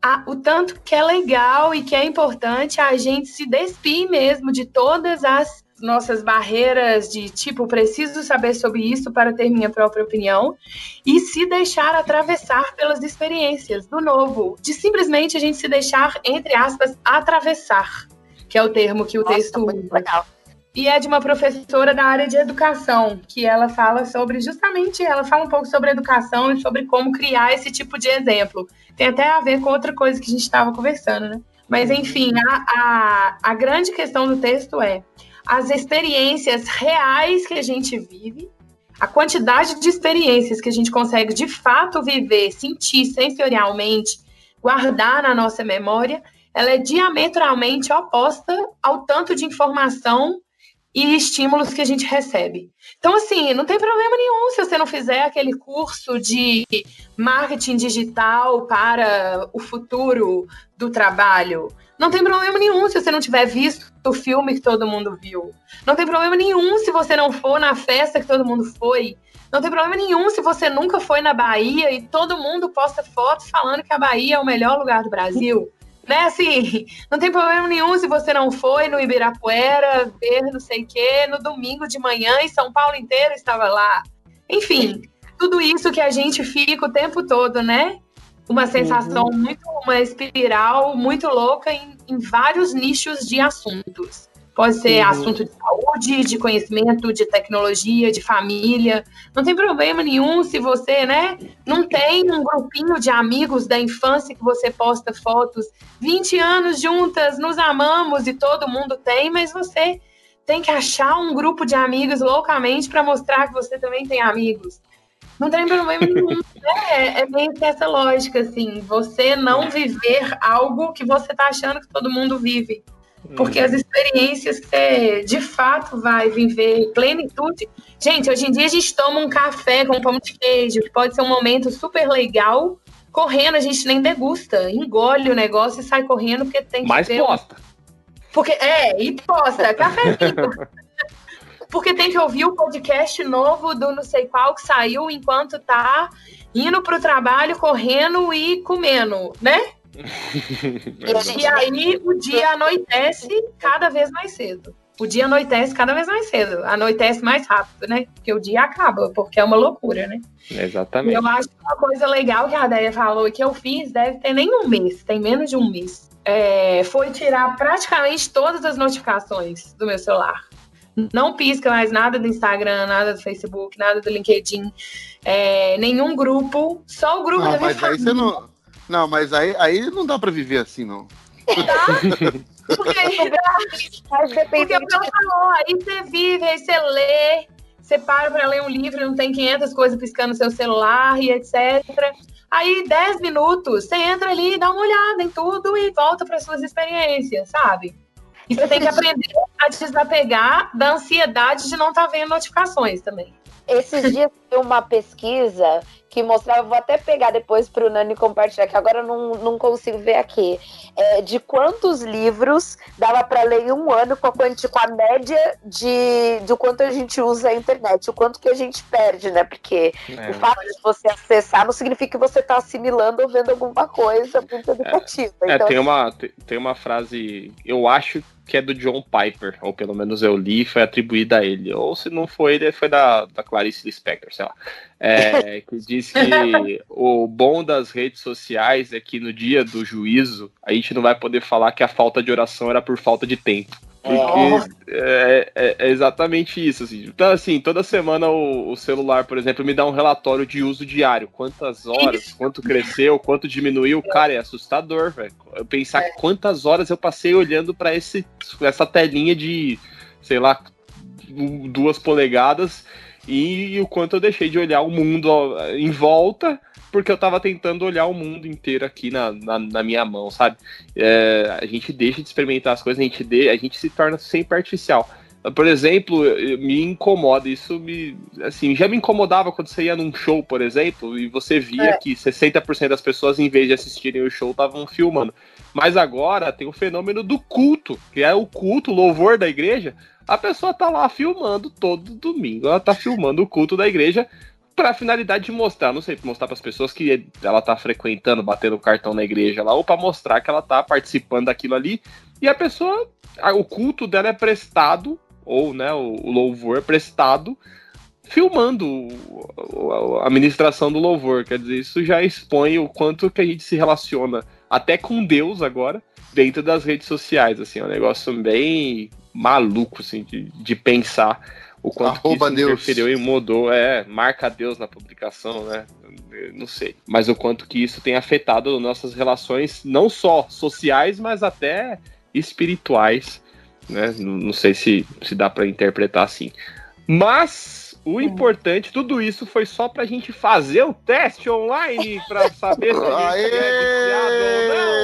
a, o tanto que é legal e que é importante a gente se despir mesmo de todas as nossas barreiras de tipo, preciso saber sobre isso para ter minha própria opinião e se deixar atravessar pelas experiências do novo, de simplesmente a gente se deixar, entre aspas, atravessar, que é o termo que o Nossa, texto usa. Legal. E é de uma professora da área de educação, que ela fala sobre justamente, ela fala um pouco sobre educação e sobre como criar esse tipo de exemplo tem até a ver com outra coisa que a gente estava conversando, né? Mas, enfim, a, a, a grande questão do texto é as experiências reais que a gente vive, a quantidade de experiências que a gente consegue de fato viver, sentir sensorialmente, guardar na nossa memória, ela é diametralmente oposta ao tanto de informação e estímulos que a gente recebe. Então, assim, não tem problema nenhum se você não fizer aquele curso de marketing digital para o futuro do trabalho. Não tem problema nenhum se você não tiver visto o filme que todo mundo viu. Não tem problema nenhum se você não for na festa que todo mundo foi. Não tem problema nenhum se você nunca foi na Bahia e todo mundo posta fotos falando que a Bahia é o melhor lugar do Brasil né, assim, [laughs] não tem problema nenhum se você não foi no Ibirapuera ver não sei o quê, no domingo de manhã e São Paulo inteiro estava lá. Enfim, tudo isso que a gente fica o tempo todo, né? Uma sensação uhum. muito, uma espiral muito louca em, em vários nichos de assuntos. Pode ser uhum. assunto de saúde, de conhecimento, de tecnologia, de família. Não tem problema nenhum se você, né, não tem um grupinho de amigos da infância que você posta fotos 20 anos juntas, nos amamos e todo mundo tem, mas você tem que achar um grupo de amigos loucamente para mostrar que você também tem amigos. Não tem problema [laughs] nenhum. É, é meio que essa lógica, assim. Você não viver algo que você tá achando que todo mundo vive. Porque as experiências que você de fato vai viver plenitude. Gente, hoje em dia a gente toma um café com pão de queijo, que pode ser um momento super legal. Correndo, a gente nem degusta, engole o negócio e sai correndo porque tem que Mais ter. posta. Porque, é, e posta, cafezinho. [laughs] porque tem que ouvir o podcast novo do não sei qual que saiu enquanto tá indo pro trabalho, correndo e comendo, né? [laughs] e aí o dia anoitece cada vez mais cedo. O dia anoitece cada vez mais cedo. Anoitece mais rápido, né? Porque o dia acaba, porque é uma loucura, né? Exatamente. Eu acho que uma coisa legal que a Adélia falou e que eu fiz deve ter nem um mês, tem menos de um mês. É, foi tirar praticamente todas as notificações do meu celular. Não pisca mais nada do Instagram, nada do Facebook, nada do LinkedIn, é, nenhum grupo, só o grupo não, da minha mas família. Aí você não não, mas aí, aí não dá pra viver assim, não. Tá? Porque, porque pelo falou, aí você vive, aí você lê, você para pra ler um livro, não tem 500 coisas piscando no seu celular e etc. Aí, 10 minutos, você entra ali, dá uma olhada em tudo e volta para suas experiências, sabe? E você tem que aprender a desapegar da ansiedade de não estar tá vendo notificações também. Esses dias tem uma pesquisa que mostrava, vou até pegar depois para o Nani compartilhar, que agora eu não, não consigo ver aqui, é, de quantos livros dava para ler em um ano com a, quanti, com a média de, do quanto a gente usa a internet, o quanto que a gente perde, né? Porque é. o fato de você acessar não significa que você está assimilando ou vendo alguma coisa muito educativa. É, então, tem, uma, tem uma frase, eu acho que é do John Piper, ou pelo menos eu li, foi atribuída a ele. Ou se não foi ele, foi da, da Clarice Lispector, sei lá. É, [laughs] que diz que o bom das redes sociais é que no dia do juízo a gente não vai poder falar que a falta de oração era por falta de tempo. Porque é, é, é, exatamente isso. Assim. Então, assim, toda semana o, o, celular, por exemplo, me dá um relatório de uso diário. Quantas horas, quanto cresceu, quanto diminuiu. Cara, é assustador, velho. Eu pensar é. quantas horas eu passei olhando para essa telinha de, sei lá, duas polegadas e o quanto eu deixei de olhar o mundo em volta porque eu tava tentando olhar o mundo inteiro aqui na, na, na minha mão, sabe? É, a gente deixa de experimentar as coisas, a gente, de, a gente se torna sempre artificial. Por exemplo, me incomoda, isso me. Assim, já me incomodava quando você ia num show, por exemplo, e você via é. que 60% das pessoas, em vez de assistirem o show, estavam filmando. Mas agora tem o fenômeno do culto, que é o culto, o louvor da igreja. A pessoa tá lá filmando todo domingo. Ela tá filmando o culto da igreja para a finalidade de mostrar, não sei, mostrar para as pessoas que ela tá frequentando, batendo cartão na igreja lá, ou para mostrar que ela tá participando daquilo ali. E a pessoa, o culto dela é prestado, ou né, o, louvor é prestado, filmando a ministração do louvor. Quer dizer, isso já expõe o quanto que a gente se relaciona até com Deus agora dentro das redes sociais. Assim, é um negócio bem maluco assim, de, de pensar o quanto Arroba que isso interferiu e mudou, é, marca Deus na publicação, né? Não sei. Mas o quanto que isso tem afetado nossas relações, não só sociais, mas até espirituais, né? Não sei se, se dá para interpretar assim. Mas o importante, tudo isso foi só pra gente fazer o teste online para saber se a gente é viciado ou não.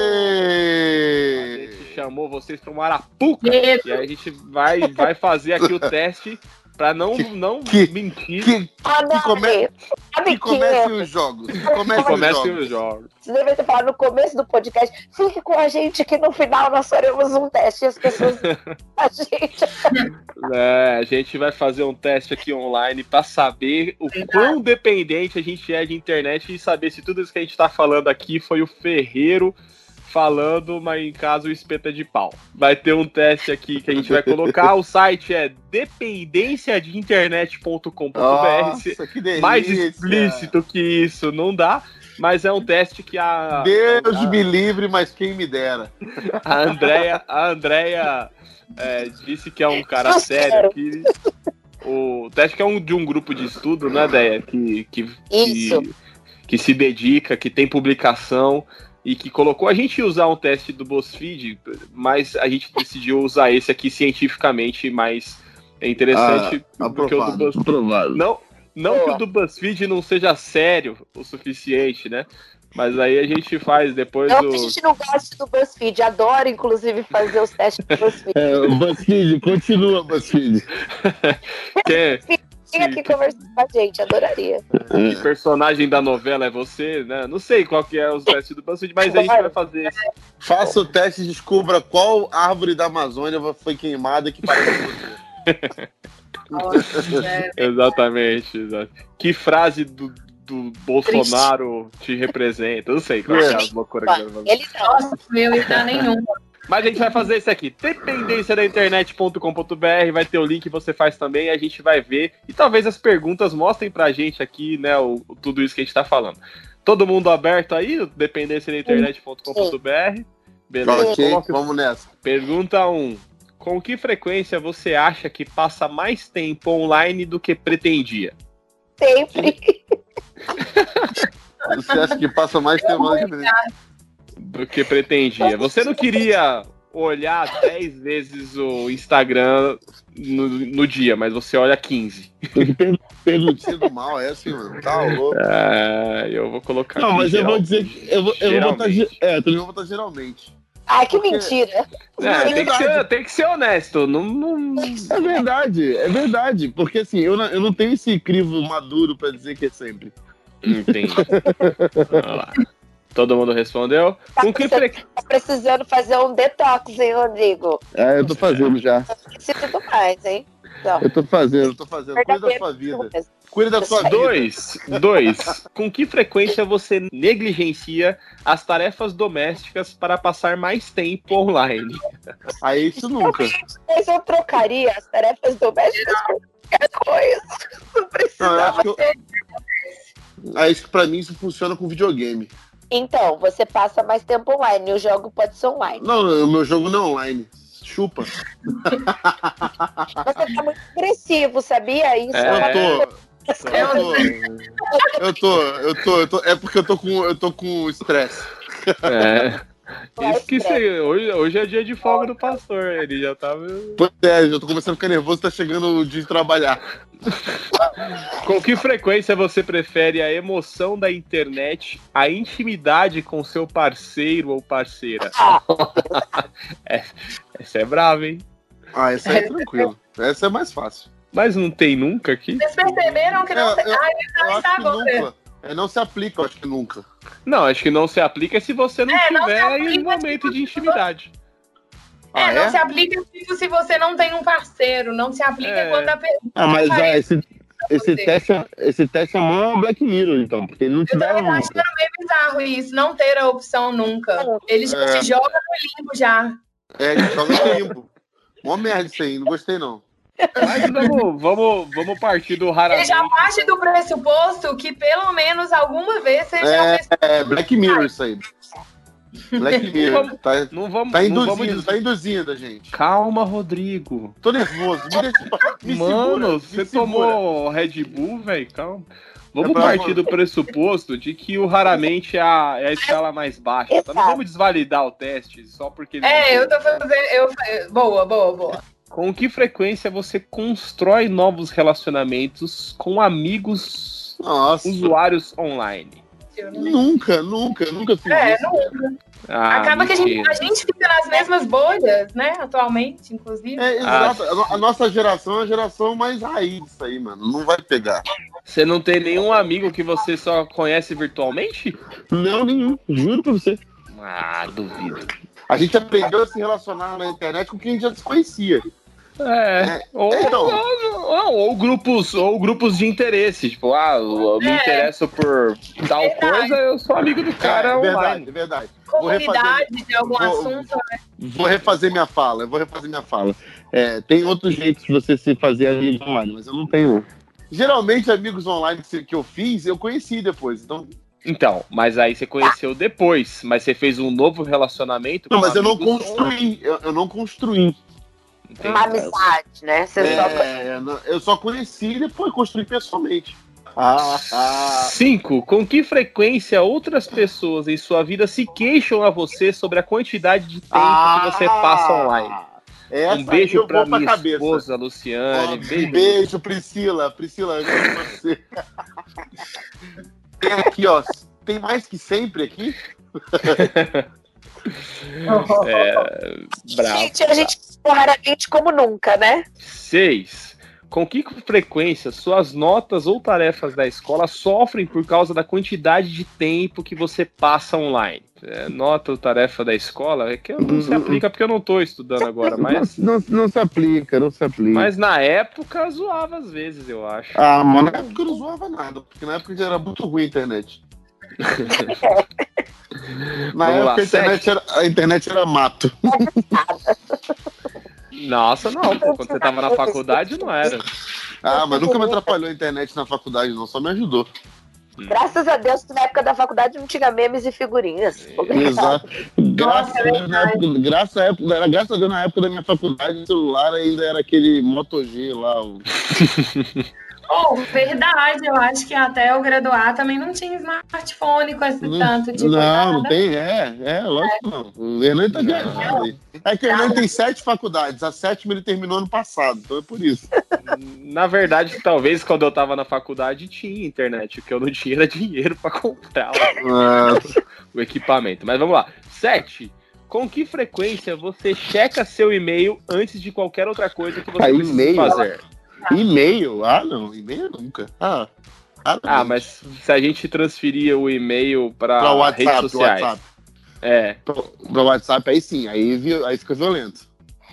A gente chamou vocês para uma arapuca e aí a gente vai, vai fazer aqui o [laughs] teste Pra não, que, não que, mentir. Que, que, come, que comece os jogos. Que [laughs] comece, comece os jogos. Você deveria ter falado no começo do podcast. Fique com a gente que no final nós faremos um teste e as pessoas. [laughs] a gente. [laughs] É, a gente vai fazer um teste aqui online para saber o quão dependente a gente é de internet e saber se tudo isso que a gente tá falando aqui foi o Ferreiro falando, mas em caso o espeta de pau. Vai ter um teste aqui que a gente vai colocar. o site é dependenciadeinternet.com.br. Mais explícito que isso não dá. Mas é um teste que a. Deus a, me livre, mas quem me dera. A Andrea, a Andrea é, disse que é um cara sério. Que, o teste que é um, de um grupo de estudo, né, Deia? Que, que, que, que se dedica, que tem publicação e que colocou a gente usar um teste do BuzzFeed, mas a gente decidiu usar esse aqui cientificamente mais interessante ah, porque o do BuzzFeed. Não, não que o do BuzzFeed não seja sério o suficiente, né? Mas aí a gente faz depois não, o... a gente não gosta do BuzzFeed, adoro inclusive fazer os testes do [laughs] BuzzFeed. É, o BuzzFeed, continua BuzzFeed. [laughs] Quer, Vem aqui conversar com a gente, adoraria. Que personagem da novela é você, né? Não sei qual que é os testes do BuzzFeed, mas a gente vai fazer. Faça o teste e descubra qual árvore da Amazônia foi queimada que parece você. [laughs] exatamente, exatamente. Que frase do, do Bolsonaro Triste. te representa? Eu não sei qual é, as loucuras que Ele não, não ia dar nenhuma. Mas a gente vai fazer isso aqui, dependência da internet.com.br, vai ter o link, você faz também, a gente vai ver. E talvez as perguntas mostrem pra gente aqui, né, o, tudo isso que a gente tá falando. Todo mundo aberto aí, dependência da internet.com.br. Beleza? Ok, vamos nessa. Pergunta 1. Um, com que frequência você acha que passa mais tempo online do que pretendia? Sempre. [laughs] você acha que passa mais tempo online do que pretendia? Do que pretendia. Você não queria olhar 10 vezes o Instagram no, no dia, mas você olha 15. Permitido mal, é assim, mano. Tá louco. É, eu vou colocar. Não, mas eu vou dizer que. Eu vou, eu vou botar. É, eu também vou botar geralmente. Ai, que Porque... mentira. É, é tem, que ser, tem que ser honesto. Não, não... É verdade, é verdade. Porque assim, eu não, eu não tenho esse crivo maduro pra dizer que é sempre. Entendi. [laughs] Vamos lá. Todo mundo respondeu? Tá, Com que tá precisando fazer um detox, hein, Rodrigo? É, eu tô fazendo já. E tudo mais, hein? Então, eu tô fazendo, eu tô fazendo. Cuida da sua vida. Cuida da sua vida. Dois, dois. Com que frequência você negligencia as tarefas domésticas para passar mais tempo online? Aí ah, isso nunca. Mas eu trocaria as tarefas domésticas por qualquer coisa. Não precisava não, ter. Aí, pra mim, isso funciona com videogame. Então, você passa mais tempo online. O jogo pode ser online. Não, o meu jogo não é online. chupa. Você tá muito agressivo, sabia? Isso é, é eu tô. Eu tô, eu tô, eu tô, é porque eu tô com, eu tô com estresse. É. Isso que sei, hoje, hoje é dia de folga do pastor, ele já tava. Pois é, já tô começando a ficar nervoso, tá chegando o dia de trabalhar. [laughs] com que frequência você prefere a emoção da internet, a intimidade com seu parceiro ou parceira? [laughs] é, essa é brava, hein? Ah, essa é tranquilo. Essa é mais fácil. Mas não tem nunca aqui? Vocês perceberam que não é, tem. Eu, ah, eu, eu acho que nunca. É, não se aplica, eu acho que nunca. Não, acho que não se aplica se você não é, tiver em um momento de intimidade. É, ah, não é? se aplica se você não tem um parceiro, não se aplica é. quando a pessoa. Ah, mas é, esse, esse, teste, é, esse teste é mó Black Mirror, então, porque ele não te eu dá. Eu acho que meio bizarro isso, não ter a opção nunca. Ele já é. te joga no limbo já. É, ele joga no limbo. Mó merda isso aí, não gostei não. Mas vamos, vamos, vamos partir do raramente. Já parte do pressuposto que pelo menos alguma vez você é, É, Black Mirror isso aí. Black [laughs] Mirror. Não tá, não vamos, tá induzindo, vamos... tá induzindo a gente. Calma, Rodrigo. Tô nervoso. Me deixa, me [laughs] Mano, segura, você tomou Red Bull, velho? Calma. Vamos é partir do pressuposto de que o raramente é a, é a escala mais baixa. Tá? Não vamos desvalidar o teste só porque. É, eu tô fazendo. Eu, boa, boa, boa. Com que frequência você constrói novos relacionamentos com amigos Nossa. usuários online? Nunca, nunca, nunca fiz é, isso. Nunca. Ah, Acaba mentira. que a gente, a gente fica nas mesmas bolhas, né? Atualmente, inclusive. É, exato. Ah. A nossa geração é a geração mais raiz disso aí, mano. Não vai pegar. Você não tem nenhum amigo que você só conhece virtualmente? Não, nenhum. Juro pra você. Ah, duvido. A gente aprendeu a se relacionar na internet com quem a gente já desconhecia. É, é. Ou, então, ou, ou, grupos, ou grupos de interesse, tipo, ah, eu me é. interesso por tal verdade. coisa, eu sou amigo do cara é, online. Verdade, verdade. Comunidade refazer, de algum vou, assunto, né? Vou refazer minha fala, vou refazer minha fala. É, tem outros jeitos de você se fazer amigos online, mas eu não tenho. Geralmente, amigos online que eu fiz, eu conheci depois. Então, então, mas aí você conheceu depois, mas você fez um novo relacionamento. Não, mas eu não construí, eu, eu, não construí. Entendi. Uma amizade, né? Você é, só... Eu só conheci e depois construí pessoalmente. Ah, ah. Cinco. Com que frequência outras pessoas em sua vida se queixam a você sobre a quantidade de tempo ah, que você passa online? um beijo pra minha cabeça. esposa, Luciane. Oh, beijo. beijo, Priscila. Priscila, eu você. tem aqui, ó. Tem mais que sempre aqui? [laughs] é, bravo. Gente, a gente claramente como nunca, né? Seis. Com que frequência suas notas ou tarefas da escola sofrem por causa da quantidade de tempo que você passa online? É, nota ou tarefa da escola é que não se aplica porque eu não estou estudando agora, mas. Não, não, não, se aplica, não se aplica. Mas na época zoava às vezes, eu acho. Ah, mas na época não zoava nada, porque na época já era muito ruim a internet. [laughs] na Vamos época lá, a, internet era, a internet era mato. Nossa, não, pô. Quando você tava na faculdade, não era. Ah, mas nunca me atrapalhou a internet na faculdade, não. Só me ajudou. Graças a Deus que na época da faculdade não tinha memes e figurinhas. Exato. [laughs] Graças, a Deus, na época, graças, a época, graças a Deus, na época da minha faculdade, o celular ainda era aquele Moto G lá. O... [laughs] Oh, verdade, eu acho que até eu graduar também não tinha smartphone com esse não, tanto de. Não, não tem, é, é, lógico é. não. O Hernani tá ganhando. É que o Hernani tem sete faculdades, a sétima ele terminou ano passado, então é por isso. Na verdade, talvez quando eu tava na faculdade tinha internet, o que eu não tinha era dinheiro para comprar ah. o equipamento. Mas vamos lá. Sete. Com que frequência você checa seu e-mail antes de qualquer outra coisa que você ah, precisa fazer? E-mail? Ah, não. E-mail nunca. Ah, ah, ah mas se a gente transferir o e-mail para redes sociais. WhatsApp. É. Para WhatsApp, aí sim. Aí, aí fica violento.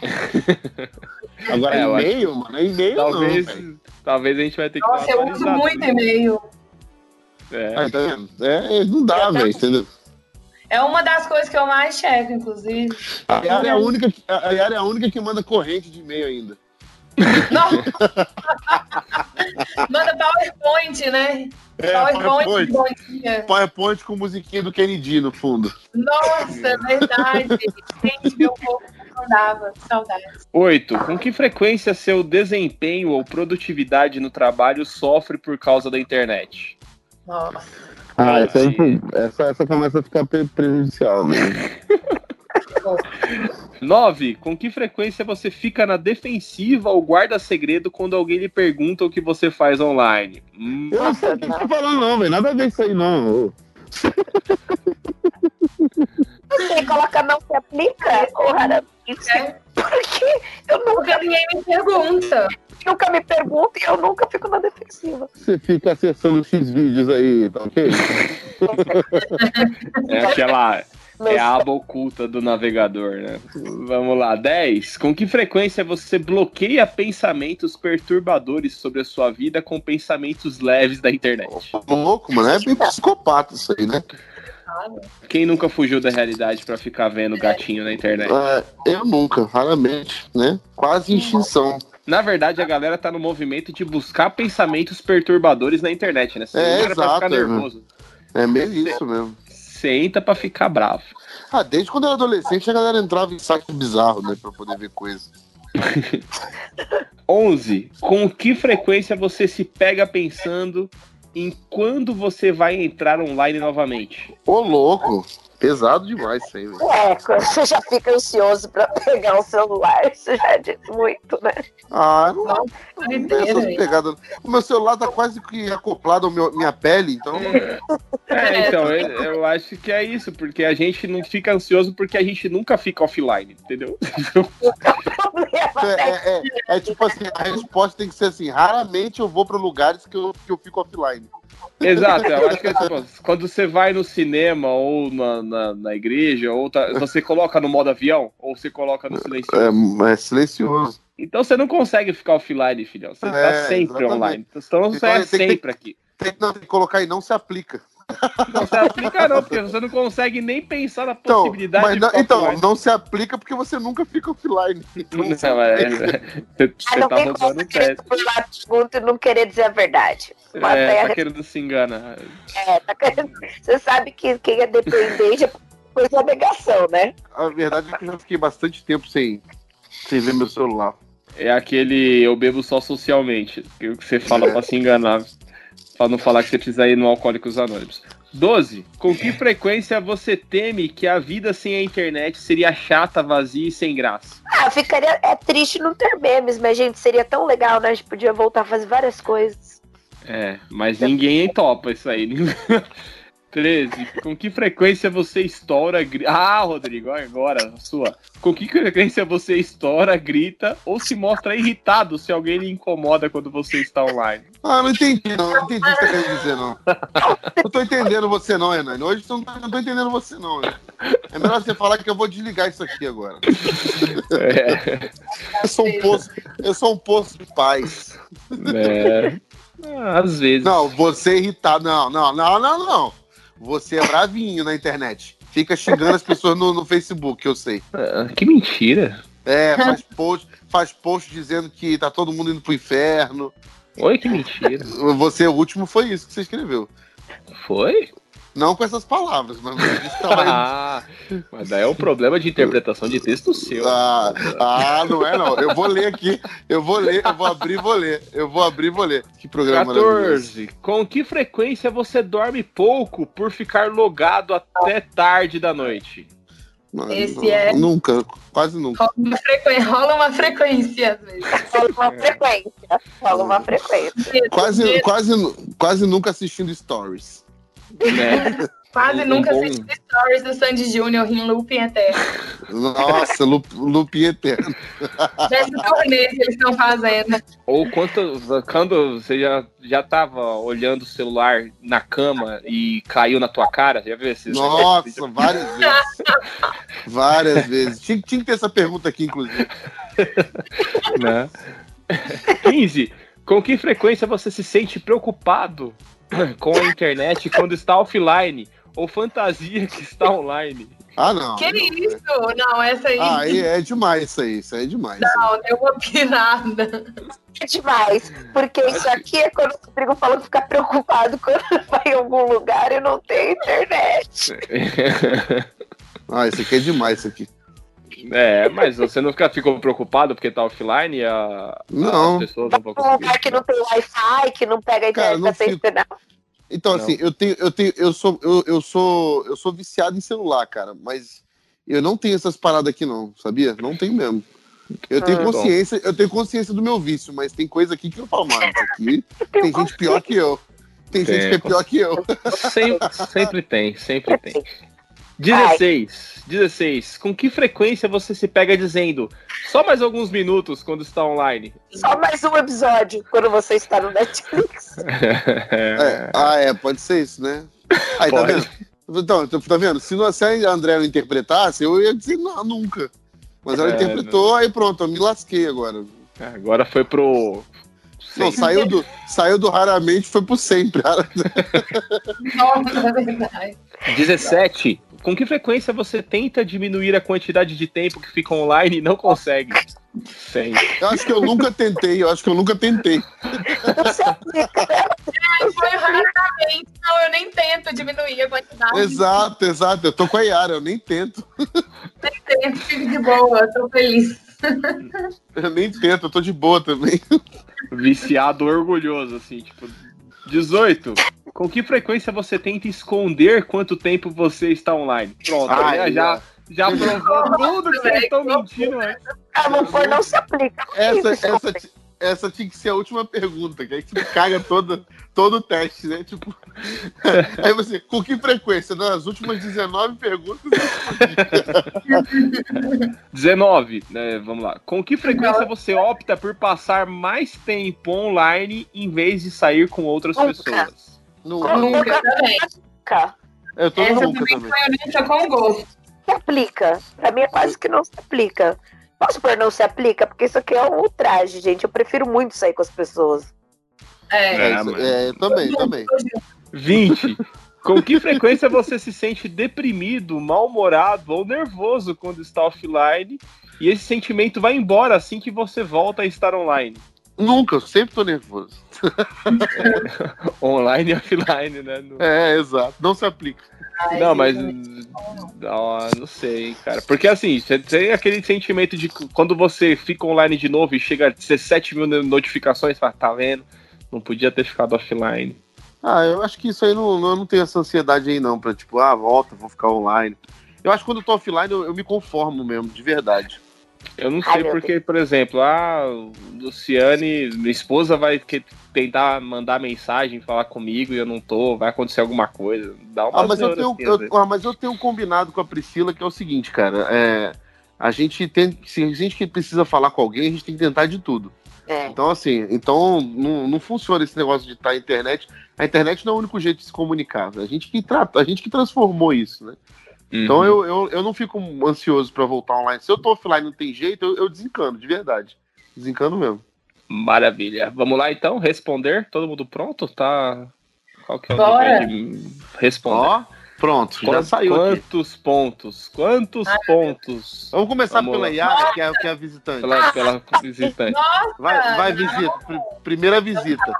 [laughs] Agora, é, e-mail, mano, é e-mail talvez, não, Talvez a gente vai ter que Nossa, eu uso muito e-mail. É. Ah, tá é, não dá, velho, entendeu? É uma das coisas que eu mais checo, inclusive. A Yara é a única, a Yara é a única que manda corrente de e-mail ainda. [laughs] Não. [laughs] Manda PowerPoint, né? É, PowerPoint, PowerPoint. PowerPoint com musiquinha do Kennedy no fundo. Nossa, é verdade. Gente, meu povo Mandava, saudades. Oito. Com que frequência seu desempenho ou produtividade no trabalho sofre por causa da internet? Nossa. Ah, essa, aí, essa, essa começa a ficar prejudicial, né? [laughs] 9. Com que frequência você fica na defensiva ou guarda segredo quando alguém lhe pergunta o que você faz online? Hum. Eu não sei o que tá falando, não, velho. Nada a ver isso aí, não. Você coloca não se aplica, ou raramente. É. Porque eu nunca. ninguém me pergunta. Nunca me pergunta e eu nunca fico na defensiva. Você fica acessando X vídeos aí, tá ok? é aquela. É a aba oculta do navegador, né? Vamos lá. 10. Com que frequência você bloqueia pensamentos perturbadores sobre a sua vida com pensamentos leves da internet? Louco, mano. É bem psicopata isso aí, né? Quem nunca fugiu da realidade para ficar vendo gatinho na internet? É, eu nunca, raramente, né? Quase extinção. Na verdade, a galera tá no movimento de buscar pensamentos perturbadores na internet, né? Você é, exato. Pra ficar nervoso. É meio isso mesmo senta para ficar bravo. Ah, desde quando eu era adolescente a galera entrava em saco bizarro, né, pra poder ver coisa. [laughs] 11. Com que frequência você se pega pensando em quando você vai entrar online novamente? Ô, louco! Pesado demais isso aí, velho. É, quando você já fica ansioso pra pegar o celular, isso já diz muito, né? Ah, não, não, não tem essas pegadas. O meu celular tá quase que acoplado à minha pele, então. É, então, eu, eu, acho que é isso, porque a gente não fica ansioso porque a gente nunca fica offline, entendeu? é, é, é, é tipo assim, a resposta tem que ser assim: raramente eu vou pra lugares que eu, que eu fico offline. Exato, eu acho que é tipo, quando você vai no cinema ou na, na, na igreja, ou tá, você coloca no modo avião, ou você coloca no silencioso. É, é silencioso. Então você não consegue ficar offline, filhão. Você tá é, tá sempre exatamente. online. Então você então, é sempre que, aqui. Tem, não, tem que colocar aí, não se aplica. Não se aplica, não, porque você não consegue nem pensar na então, possibilidade então, mas não, Então, offline. não se aplica porque você nunca fica offline. Então, não, [laughs] não é, você, você ah, tá rodando o teste. e não querer dizer a verdade. É, tá querendo se enganar. É, tá querendo. Você sabe que quem é dependente é coisa negação, né? A verdade é que eu já fiquei bastante tempo sem, sem ver meu celular. É aquele eu bebo só socialmente, que você fala é. pra se enganar. Pra não falar que você precisa ir no Alcoólicos Anônimos. 12. Com que frequência você teme que a vida sem a internet seria chata, vazia e sem graça? Ah, ficaria. É triste não ter memes, mas, gente, seria tão legal, né? A gente podia voltar a fazer várias coisas. É, mas ninguém topa isso aí. [laughs] 13. Com que frequência você estoura, grita. Ah, Rodrigo, agora, sua. Com que frequência você estoura, grita ou se mostra irritado se alguém lhe incomoda quando você está online? Ah, não entendi, não. Não entendi o que você quer dizer, não. Não tô entendendo você, não, Renan. Hoje eu não tô, não tô entendendo você, não. Né? É melhor você falar que eu vou desligar isso aqui agora. É. Eu sou um poço, eu sou um poço de paz. É. Às vezes. Não, você irritado. Não, não, não, não, não. Você é bravinho na internet. Fica xingando as pessoas no, no Facebook, eu sei. Ah, que mentira. É, faz post, faz post dizendo que tá todo mundo indo pro inferno. Oi, que mentira. Você, o último foi isso que você escreveu. Foi? Não com essas palavras, mas [laughs] ah, mas daí é um problema de interpretação de texto seu. Ah, ah, não é não. Eu vou ler aqui. Eu vou ler, eu vou abrir e vou ler. Eu vou abrir e vou ler. Que programa 14. Com que frequência você dorme pouco por ficar logado até tarde da noite? Esse é. Nunca, quase nunca. Rola uma, frequ... Rola uma frequência, às vezes. Rola uma frequência. Rola uma frequência. Quase, quase, quase nunca assistindo stories. Né? [laughs] Quase um nunca bom... assisti stories do Sandy Júnior em looping eterno. Nossa, looping eterno. Desse turnê que eles estão fazendo. Ou quanto, quando você já, já tava olhando o celular na cama e caiu na tua cara, já viu esses Nossa, várias vezes. [laughs] várias vezes. Tinha, tinha que ter essa pergunta aqui, inclusive. Né? 15. Com que frequência você se sente preocupado [clears throat] com a internet quando está offline ou fantasia que está online. Ah, não. Que isso? Não, essa aí. Ah, aí é demais isso aí. Isso aí é demais. Não, deu uma pirada. É demais. Porque isso aqui é quando o Rodrigo falou que fica preocupado quando [laughs] vai em algum lugar e não tem internet. [laughs] ah, isso aqui é demais, isso aqui. É, mas você não fica, ficou preocupado porque tá offline e a, não. as pessoas não vão conseguir. Um lugar que não tem Wi-Fi, que não pega a internet fico... Então, não. assim, eu tenho, eu tenho, eu sou, eu, eu sou, eu sou viciado em celular, cara, mas eu não tenho essas paradas aqui, não, sabia? Não tenho mesmo. Eu tenho ah, consciência, bom. eu tenho consciência do meu vício, mas tem coisa aqui que eu falo, mano, aqui [laughs] tem gente pior que eu. Tem, tem gente que é pior que eu. Sempre, sempre tem, sempre tem. 16. 16. Com que frequência você se pega dizendo só mais alguns minutos quando está online? Só mais um episódio quando você está no Netflix. [laughs] é, ah, é, pode ser isso, né? [laughs] Aí, tá vendo? Então, tá vendo? Se, não, se a André não interpretasse, eu ia dizer não, nunca. Mas ela é, interpretou, não. aí pronto, eu me lasquei agora. Agora foi pro. Não, saiu do, saiu do raramente foi pro sempre. [laughs] Nossa, é verdade. 17 com que frequência você tenta diminuir a quantidade de tempo que fica online e não consegue? Sim. Eu acho que eu nunca tentei, eu acho que eu nunca tentei. Foi raramente, não, eu nem tento diminuir a quantidade. Exato, exato. Eu tô com a Yara, eu nem tento. Nem tento, fico de boa, tô feliz. Eu nem tento, eu tô de boa também. Viciado orgulhoso, assim, tipo, 18. Com que frequência você tenta esconder quanto tempo você está online? Pronto, Ai, já, já, provou [laughs] tudo que vocês estão mentindo né? Ah, mas não se aplica. Essa, essa, essa tinha que ser a última pergunta, que aí você caga todo, todo o teste, né? Tipo, [laughs] aí você, com que frequência? Nas últimas 19 perguntas. 19, [laughs] né? Vamos lá. Com que frequência você opta por passar mais tempo online em vez de sair com outras nunca. pessoas? Nunca. Nunca também. Eu tô Essa nunca também. Foi com gosto. Se aplica. Pra mim é quase que não se aplica. Posso por não se aplica? Porque isso aqui é um ultraje, gente. Eu prefiro muito sair com as pessoas. É, é, é eu também, também. 20. Com que frequência você se sente deprimido, mal-humorado ou nervoso quando está offline? E esse sentimento vai embora assim que você volta a estar online? Nunca, eu sempre tô nervoso. É, [laughs] online e offline, né? No... É, exato. Não se aplica. Não, mas. Não, não sei, cara. Porque assim, você tem aquele sentimento de quando você fica online de novo e chega a 17 mil notificações, fala, tá vendo? Não podia ter ficado offline. Ah, eu acho que isso aí não, não, não tem essa ansiedade aí, não, pra tipo, ah, volta, vou ficar online. Eu acho que quando eu tô offline eu, eu me conformo mesmo, de verdade. Eu não sei Ai, porque, por exemplo, a Luciane, minha esposa vai tentar mandar mensagem, falar comigo e eu não tô, vai acontecer alguma coisa. Dá uma ah, mas eu tenho, assim, eu, ah, mas eu tenho um combinado com a Priscila que é o seguinte, cara. É, a gente tem, se a gente precisa falar com alguém, a gente tem que tentar de tudo. É. Então, assim, então não, não funciona esse negócio de estar tá na internet. A internet não é o único jeito de se comunicar. A gente que trata, a gente que transformou isso, né? Então uhum. eu, eu, eu não fico ansioso para voltar online. Se eu tô offline não tem jeito, eu, eu desencano, de verdade. Desencano mesmo. Maravilha. Vamos lá então, responder. Todo mundo pronto? Tá. Qual que é o Bora. de responder? Ó, pronto, já saiu. Quantos aqui. pontos? Quantos Ai, pontos? Vamos começar Vamos pela Yara, que é, que é a visitante. Pela, pela visitante. Nossa, vai, vai, visita. Primeira visita.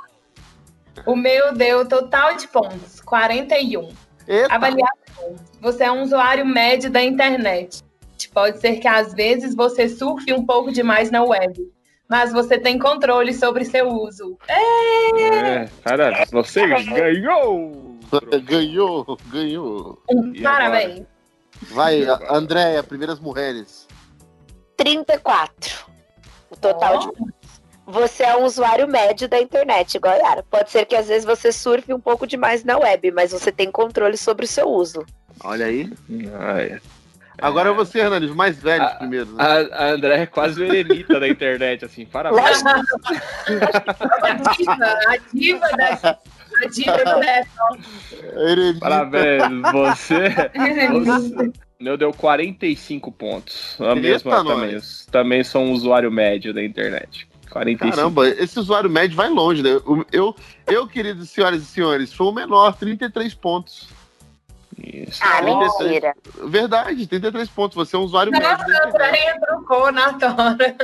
O meu deu total de pontos, 41. Eita. Avaliação. Você é um usuário médio da internet. Pode ser que às vezes você surfe um pouco demais na web, mas você tem controle sobre seu uso. É, cara, você ganhou! Ganhou, ganhou. Parabéns. Vai, Andréia, primeiras mulheres. 34. O total oh. de você é um usuário médio da internet, igual a Yara. Pode ser que às vezes você surfe um pouco demais na web, mas você tem controle sobre o seu uso. Olha aí. Ah, é. Agora você, Hernandes, mais velho a, primeiro. Né? A, a André é quase o eremita da internet, assim, parabéns. a [laughs] diva, a diva da. A diva. [laughs] Parabéns, você, você. Meu deu 45 pontos. A mesma também. Também sou um usuário médio da internet. 45. Caramba, esse usuário médio vai longe, né? Eu, eu, queridos senhoras e senhores, sou o menor, 33 pontos. Isso. Ah, 33. mentira. Verdade, 33 pontos. Você é um usuário Nossa, médio. Nossa, André trocou na tora.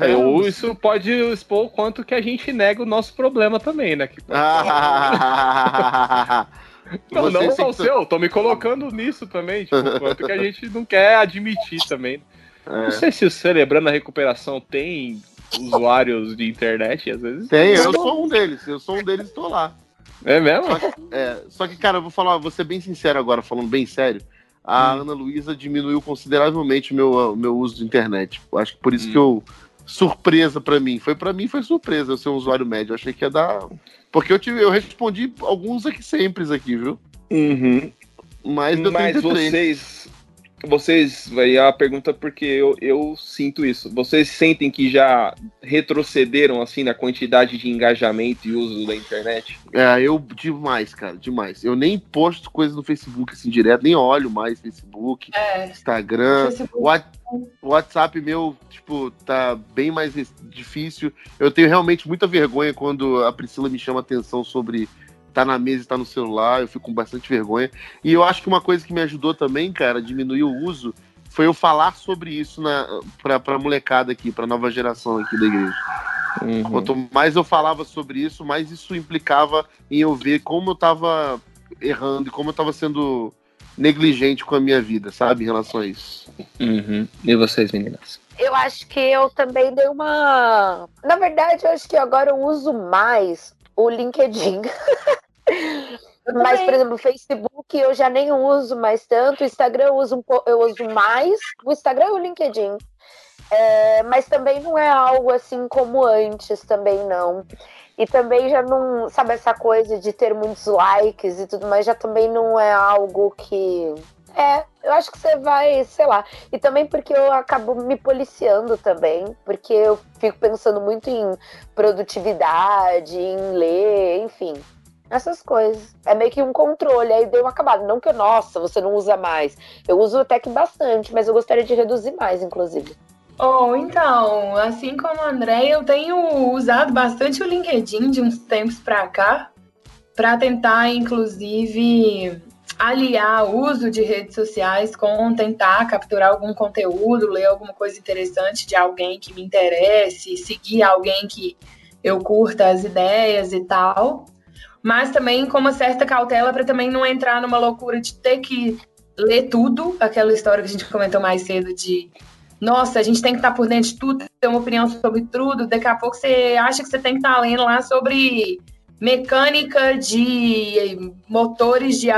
É, ou isso pode expor o quanto que a gente nega o nosso problema também, né? Não, não só o seu, tô me colocando nisso também, tipo, quanto que a gente não quer admitir também. [laughs] É. Não sei se o Celebrando a Recuperação tem usuários de internet, às vezes. Tem, eu sou um deles, eu sou um deles e tô lá. É mesmo? Só que, é, só que, cara, eu vou falar, vou ser bem sincero agora, falando bem sério. A hum. Ana Luísa diminuiu consideravelmente o meu, meu uso de internet. Acho que por isso hum. que eu. Surpresa para mim. Foi para mim, foi surpresa eu ser um usuário médio. Eu achei que ia dar. Porque eu, tive, eu respondi alguns aqui sempre aqui, viu? Uhum. Mas, Mas vocês vocês, aí a pergunta porque eu, eu sinto isso. Vocês sentem que já retrocederam assim na quantidade de engajamento e uso da internet? É, eu demais, cara, demais. Eu nem posto coisas no Facebook assim direto, nem olho mais Facebook, é, Instagram, Facebook. WhatsApp meu, tipo, tá bem mais difícil. Eu tenho realmente muita vergonha quando a Priscila me chama atenção sobre tá na mesa e tá no celular, eu fico com bastante vergonha. E eu acho que uma coisa que me ajudou também, cara, a diminuir o uso, foi eu falar sobre isso na, pra, pra molecada aqui, pra nova geração aqui da igreja. Uhum. Quanto mais eu falava sobre isso, mais isso implicava em eu ver como eu tava errando e como eu tava sendo negligente com a minha vida, sabe, em relação a isso. Uhum. E vocês, meninas? Eu acho que eu também dei uma. Na verdade, eu acho que agora eu uso mais o LinkedIn. [laughs] Mas, por exemplo, Facebook eu já nem uso mais tanto, o Instagram eu uso, um eu uso mais, o Instagram e o LinkedIn. É, mas também não é algo assim como antes, também não. E também já não, sabe, essa coisa de ter muitos likes e tudo mais, já também não é algo que. É, eu acho que você vai, sei lá. E também porque eu acabo me policiando também, porque eu fico pensando muito em produtividade, em ler, enfim essas coisas. É meio que um controle, aí deu uma acabada. Não que, nossa, você não usa mais. Eu uso até que bastante, mas eu gostaria de reduzir mais, inclusive. Oh, então, assim como a André, eu tenho usado bastante o LinkedIn de uns tempos para cá, para tentar, inclusive, aliar o uso de redes sociais com tentar capturar algum conteúdo, ler alguma coisa interessante de alguém que me interesse, seguir alguém que eu curta as ideias e tal mas também com uma certa cautela para também não entrar numa loucura de ter que ler tudo, aquela história que a gente comentou mais cedo de nossa, a gente tem que estar por dentro de tudo, ter uma opinião sobre tudo, daqui a pouco você acha que você tem que estar lendo lá sobre mecânica de motores de,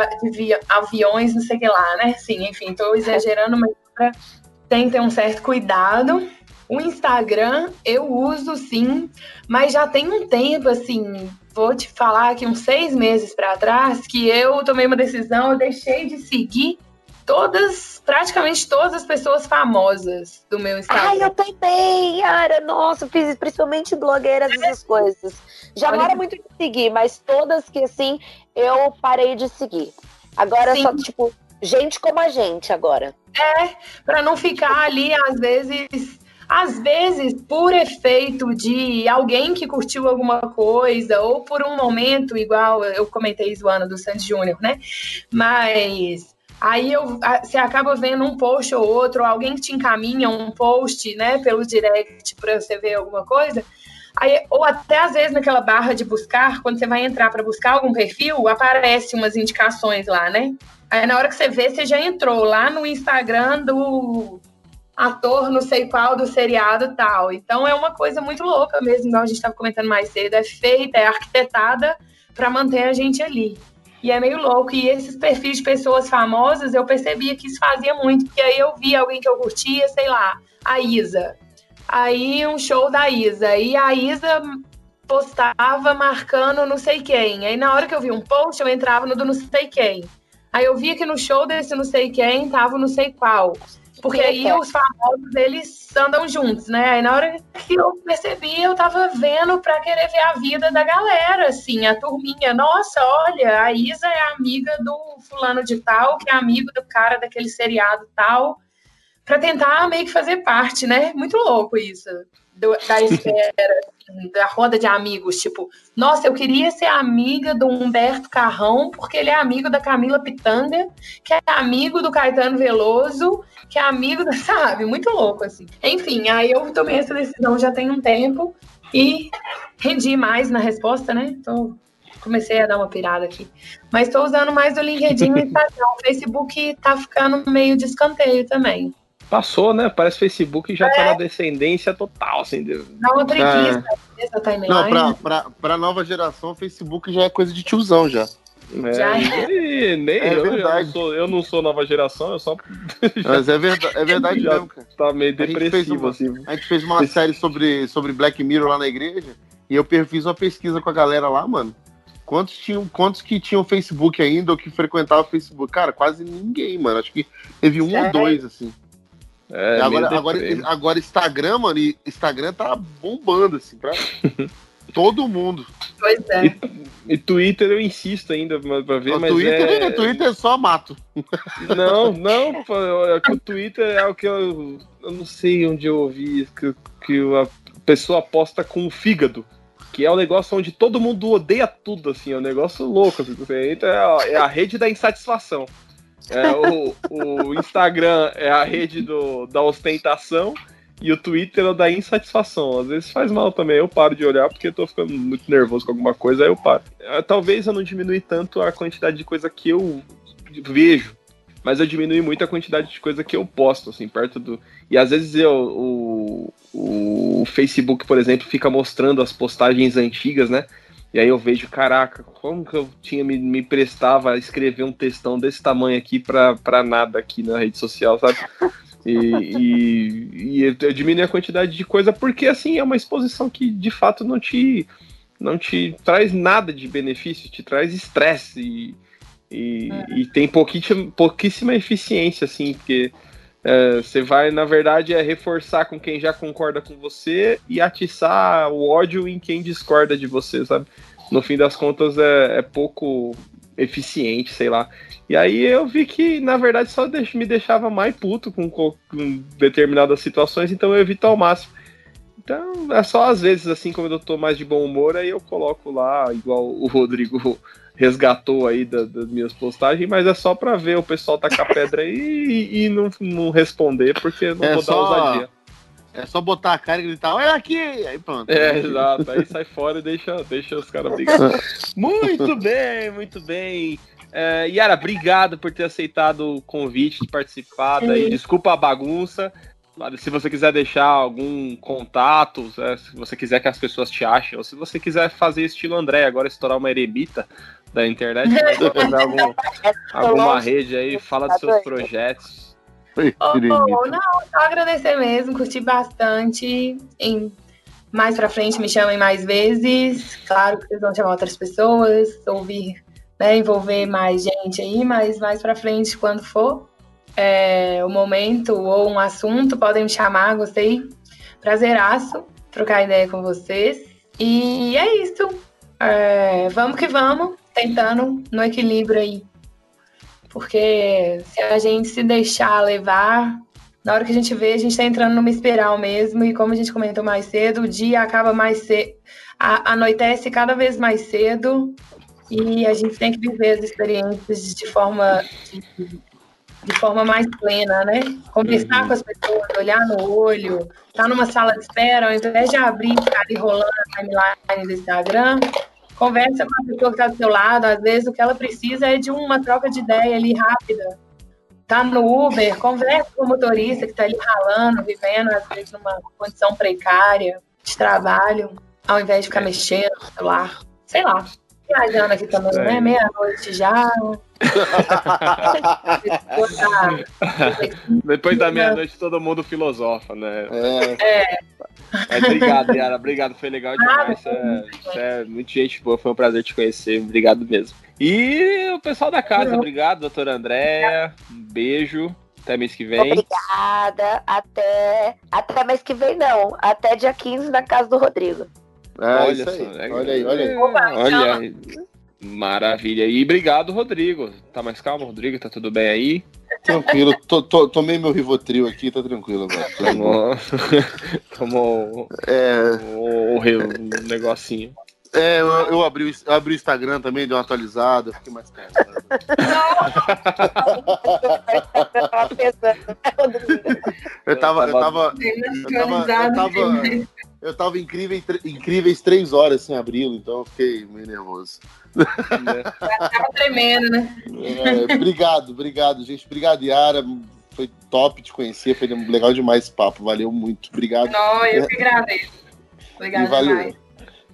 aviões, não sei o que lá, né? Sim, enfim, estou exagerando, mas tem que ter um certo cuidado. O Instagram eu uso sim, mas já tem um tempo assim, vou te falar que uns seis meses para trás, que eu tomei uma decisão, eu deixei de seguir todas, praticamente todas as pessoas famosas do meu Instagram. Ai, eu também, Ara, nossa, fiz principalmente blogueiras essas coisas. Já não era muito de seguir, mas todas que assim, eu parei de seguir. Agora Sim. só, tipo, gente como a gente agora. É, para não ficar ali, às vezes às vezes, por efeito de alguém que curtiu alguma coisa, ou por um momento, igual eu comentei zoando do Santos Júnior, né? Mas aí eu, você acaba vendo um post ou outro, ou alguém que te encaminha um post, né, pelo direct para você ver alguma coisa. Aí, ou até às vezes naquela barra de buscar, quando você vai entrar para buscar algum perfil, aparece umas indicações lá, né? Aí na hora que você vê, você já entrou lá no Instagram do ator não sei qual do seriado tal. Então é uma coisa muito louca mesmo, igual a gente estava comentando mais cedo, é feita, é arquitetada para manter a gente ali. E é meio louco. E esses perfis de pessoas famosas, eu percebia que isso fazia muito, porque aí eu via alguém que eu curtia, sei lá, a Isa. Aí um show da Isa. E a Isa postava marcando não sei quem. Aí na hora que eu vi um post, eu entrava no do não sei quem. Aí eu via que no show desse não sei quem tava não sei qual. Porque aí os famosos, eles andam juntos, né? Aí na hora que eu percebi, eu tava vendo pra querer ver a vida da galera, assim, a turminha. Nossa, olha, a Isa é amiga do fulano de tal, que é amigo do cara daquele seriado tal, pra tentar meio que fazer parte, né? Muito louco isso, do, da esfera da roda de amigos, tipo, nossa, eu queria ser amiga do Humberto Carrão, porque ele é amigo da Camila Pitanga, que é amigo do Caetano Veloso, que é amigo da, [laughs] sabe, muito louco, assim. Enfim, aí eu tomei essa decisão já tem um tempo e rendi mais na resposta, né? Tô comecei a dar uma pirada aqui. Mas estou usando mais o LinkedIn e o Instagram. O Facebook tá ficando meio de escanteio também. Passou, né? Parece Facebook já é. tá na descendência total, assim. Dá uma preguiça é. timeline. Não, pra, pra, pra nova geração, o Facebook já é coisa de tiozão já. É, já é. Nem, é eu, verdade. Eu não, sou, eu não sou nova geração, eu só. [laughs] Mas é verdade, é verdade mesmo, cara. Tá meio depressivo, a assim. A gente fez uma série sobre, sobre Black Mirror lá na igreja e eu fiz uma pesquisa com a galera lá, mano. Quantos, tinham, quantos que tinham Facebook ainda ou que frequentavam Facebook? Cara, quase ninguém, mano. Acho que teve um ou dois, assim. É, agora, agora, agora Instagram, mano, Instagram tá bombando, assim, pra [laughs] todo mundo. Pois é. E, e Twitter eu insisto ainda pra ver, o mas Twitter, é... Twitter é só mato. [laughs] Não, não, é o Twitter é o que eu, eu não sei onde eu ouvi que, que a pessoa aposta com o fígado que é um negócio onde todo mundo odeia tudo, assim, é um negócio louco. Assim, você entra, é a rede da insatisfação. É, o, o Instagram é a rede do, da ostentação e o Twitter é da insatisfação. Às vezes faz mal também, eu paro de olhar porque eu tô ficando muito nervoso com alguma coisa, aí eu paro. É, talvez eu não diminui tanto a quantidade de coisa que eu vejo, mas eu diminui muito a quantidade de coisa que eu posto, assim, perto do. E às vezes eu, o, o Facebook, por exemplo, fica mostrando as postagens antigas, né? E aí eu vejo, caraca, como que eu tinha me, me prestava a escrever um textão desse tamanho aqui pra nada aqui na rede social, sabe? E, e, e eu diminui a quantidade de coisa porque assim é uma exposição que de fato não te não te traz nada de benefício, te traz estresse e, e, é. e tem pouquíssima, pouquíssima eficiência, assim, porque é, você vai, na verdade, é reforçar com quem já concorda com você e atiçar o ódio em quem discorda de você, sabe? No fim das contas, é, é pouco eficiente, sei lá. E aí eu vi que, na verdade, só me deixava mais puto com, com determinadas situações, então eu evito ao máximo. Então, é só às vezes, assim, quando eu tô mais de bom humor, aí eu coloco lá, igual o Rodrigo [laughs] resgatou aí da, das minhas postagens, mas é só para ver o pessoal tacar [laughs] pedra aí e, e não, não responder, porque não é vou só, dar ousadia. É só botar a cara e gritar, olha aqui! Aí pronto. É, exato. Aí sai fora e deixa, deixa os caras [laughs] brigar. muito bem, muito bem. É, Yara, obrigado por ter aceitado o convite de participar. Daí. Desculpa a bagunça. Se você quiser deixar algum contato, é, se você quiser que as pessoas te achem, ou se você quiser fazer estilo André, agora estourar uma eremita, da internet, [laughs] algum, alguma rede aí, fala dos seus projetos. Oh, não, só agradecer mesmo, curti bastante. Em, mais pra frente me chamem mais vezes. Claro que vocês vão chamar outras pessoas, ouvir, né, envolver mais gente aí, mas mais pra frente, quando for é, o momento ou um assunto, podem me chamar, gostei. Prazeraço trocar ideia com vocês. E é isso. É, vamos que vamos tentando no equilíbrio aí. Porque se a gente se deixar levar, na hora que a gente vê, a gente está entrando numa espiral mesmo, e como a gente comentou mais cedo, o dia acaba mais cedo, anoitece cada vez mais cedo, e a gente tem que viver as experiências de forma de, forma mais plena, né? Conversar uhum. com as pessoas, olhar no olho, estar tá numa sala de espera, ao invés de abrir e ficar ali rolando a timeline do Instagram, Conversa com a pessoa que está do seu lado, às vezes o que ela precisa é de uma troca de ideia ali rápida. Tá no Uber, conversa com o motorista que está ali ralando, vivendo, às vezes, numa condição precária de trabalho, ao invés de ficar mexendo no celular. Sei lá. Viajando aqui também, né? Meia-noite já. Depois da meia-noite todo mundo filosofa, né? É. é. Mas obrigado, Yara. Obrigado, foi legal demais. Você é, você é muito gente boa, foi um prazer te conhecer. Obrigado mesmo. E o pessoal da casa, obrigado, doutora Andréia. Um beijo. Até mês que vem. Obrigada. Até. Até mês que vem, não. Até dia 15 na casa do Rodrigo. É, olha só. Aí. Olha aí, olha aí. Olha aí. Maravilha. E obrigado, Rodrigo. Tá mais calmo, Rodrigo? Tá tudo bem aí? Tranquilo. Tô, tô, tomei meu Rivotril aqui, tá tranquilo agora. [laughs] Tomou, tomou é... o, o, o negocinho. É, eu, eu, abri, eu abri o Instagram também, dei uma atualizada, fiquei mais calmo. [laughs] eu tava, eu tava, eu tava, eu tava, eu tava incrível, incríveis três horas sem abri-lo, então eu fiquei meio nervoso. Tava tremendo, né? É, obrigado, obrigado, gente. Obrigado, Yara. Foi top te conhecer, foi legal demais esse papo. Valeu muito. Obrigado. Não, eu que agradeço. Obrigado e valeu. demais.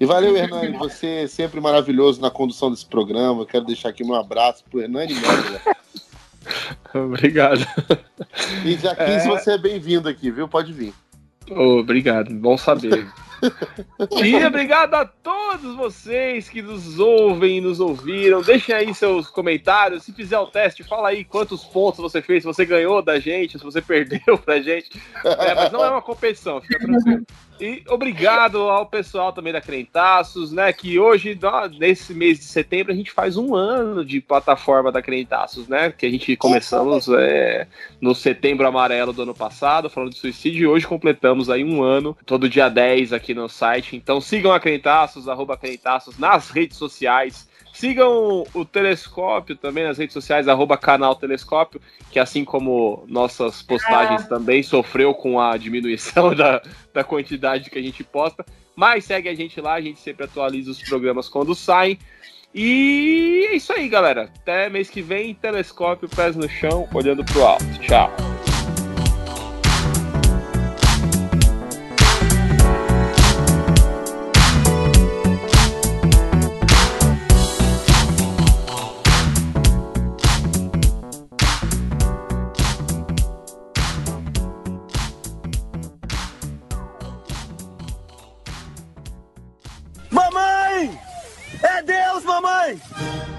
E valeu, Hernani. Você é sempre maravilhoso na condução desse programa. Quero deixar aqui meu abraço pro Hernani Melo. [laughs] Obrigado. E já quis é... você é bem-vindo aqui, viu? Pode vir. Oh, obrigado, bom saber. [laughs] e obrigado a todos vocês que nos ouvem e nos ouviram. Deixem aí seus comentários. Se fizer o teste, fala aí quantos pontos você fez, se você ganhou da gente, se você [laughs] perdeu pra gente. É, mas não é uma competição, fica tranquilo. E obrigado ao pessoal também da Crentaços, né? Que hoje, nesse mês de setembro, a gente faz um ano de plataforma da Crentaços, né? Que a gente começamos é, no setembro amarelo do ano passado, falando de suicídio, e hoje completamos aí um ano, todo dia 10 aqui no site. Então sigam a Crentaços, arroba Crentaços, nas redes sociais. Sigam o Telescópio também nas redes sociais, arroba canal Telescópio, que assim como nossas postagens ah. também sofreu com a diminuição [laughs] da, da quantidade que a gente posta. Mas segue a gente lá, a gente sempre atualiza os programas quando saem. E é isso aí, galera. Até mês que vem, Telescópio, pés no chão, olhando pro alto. Tchau. Hey!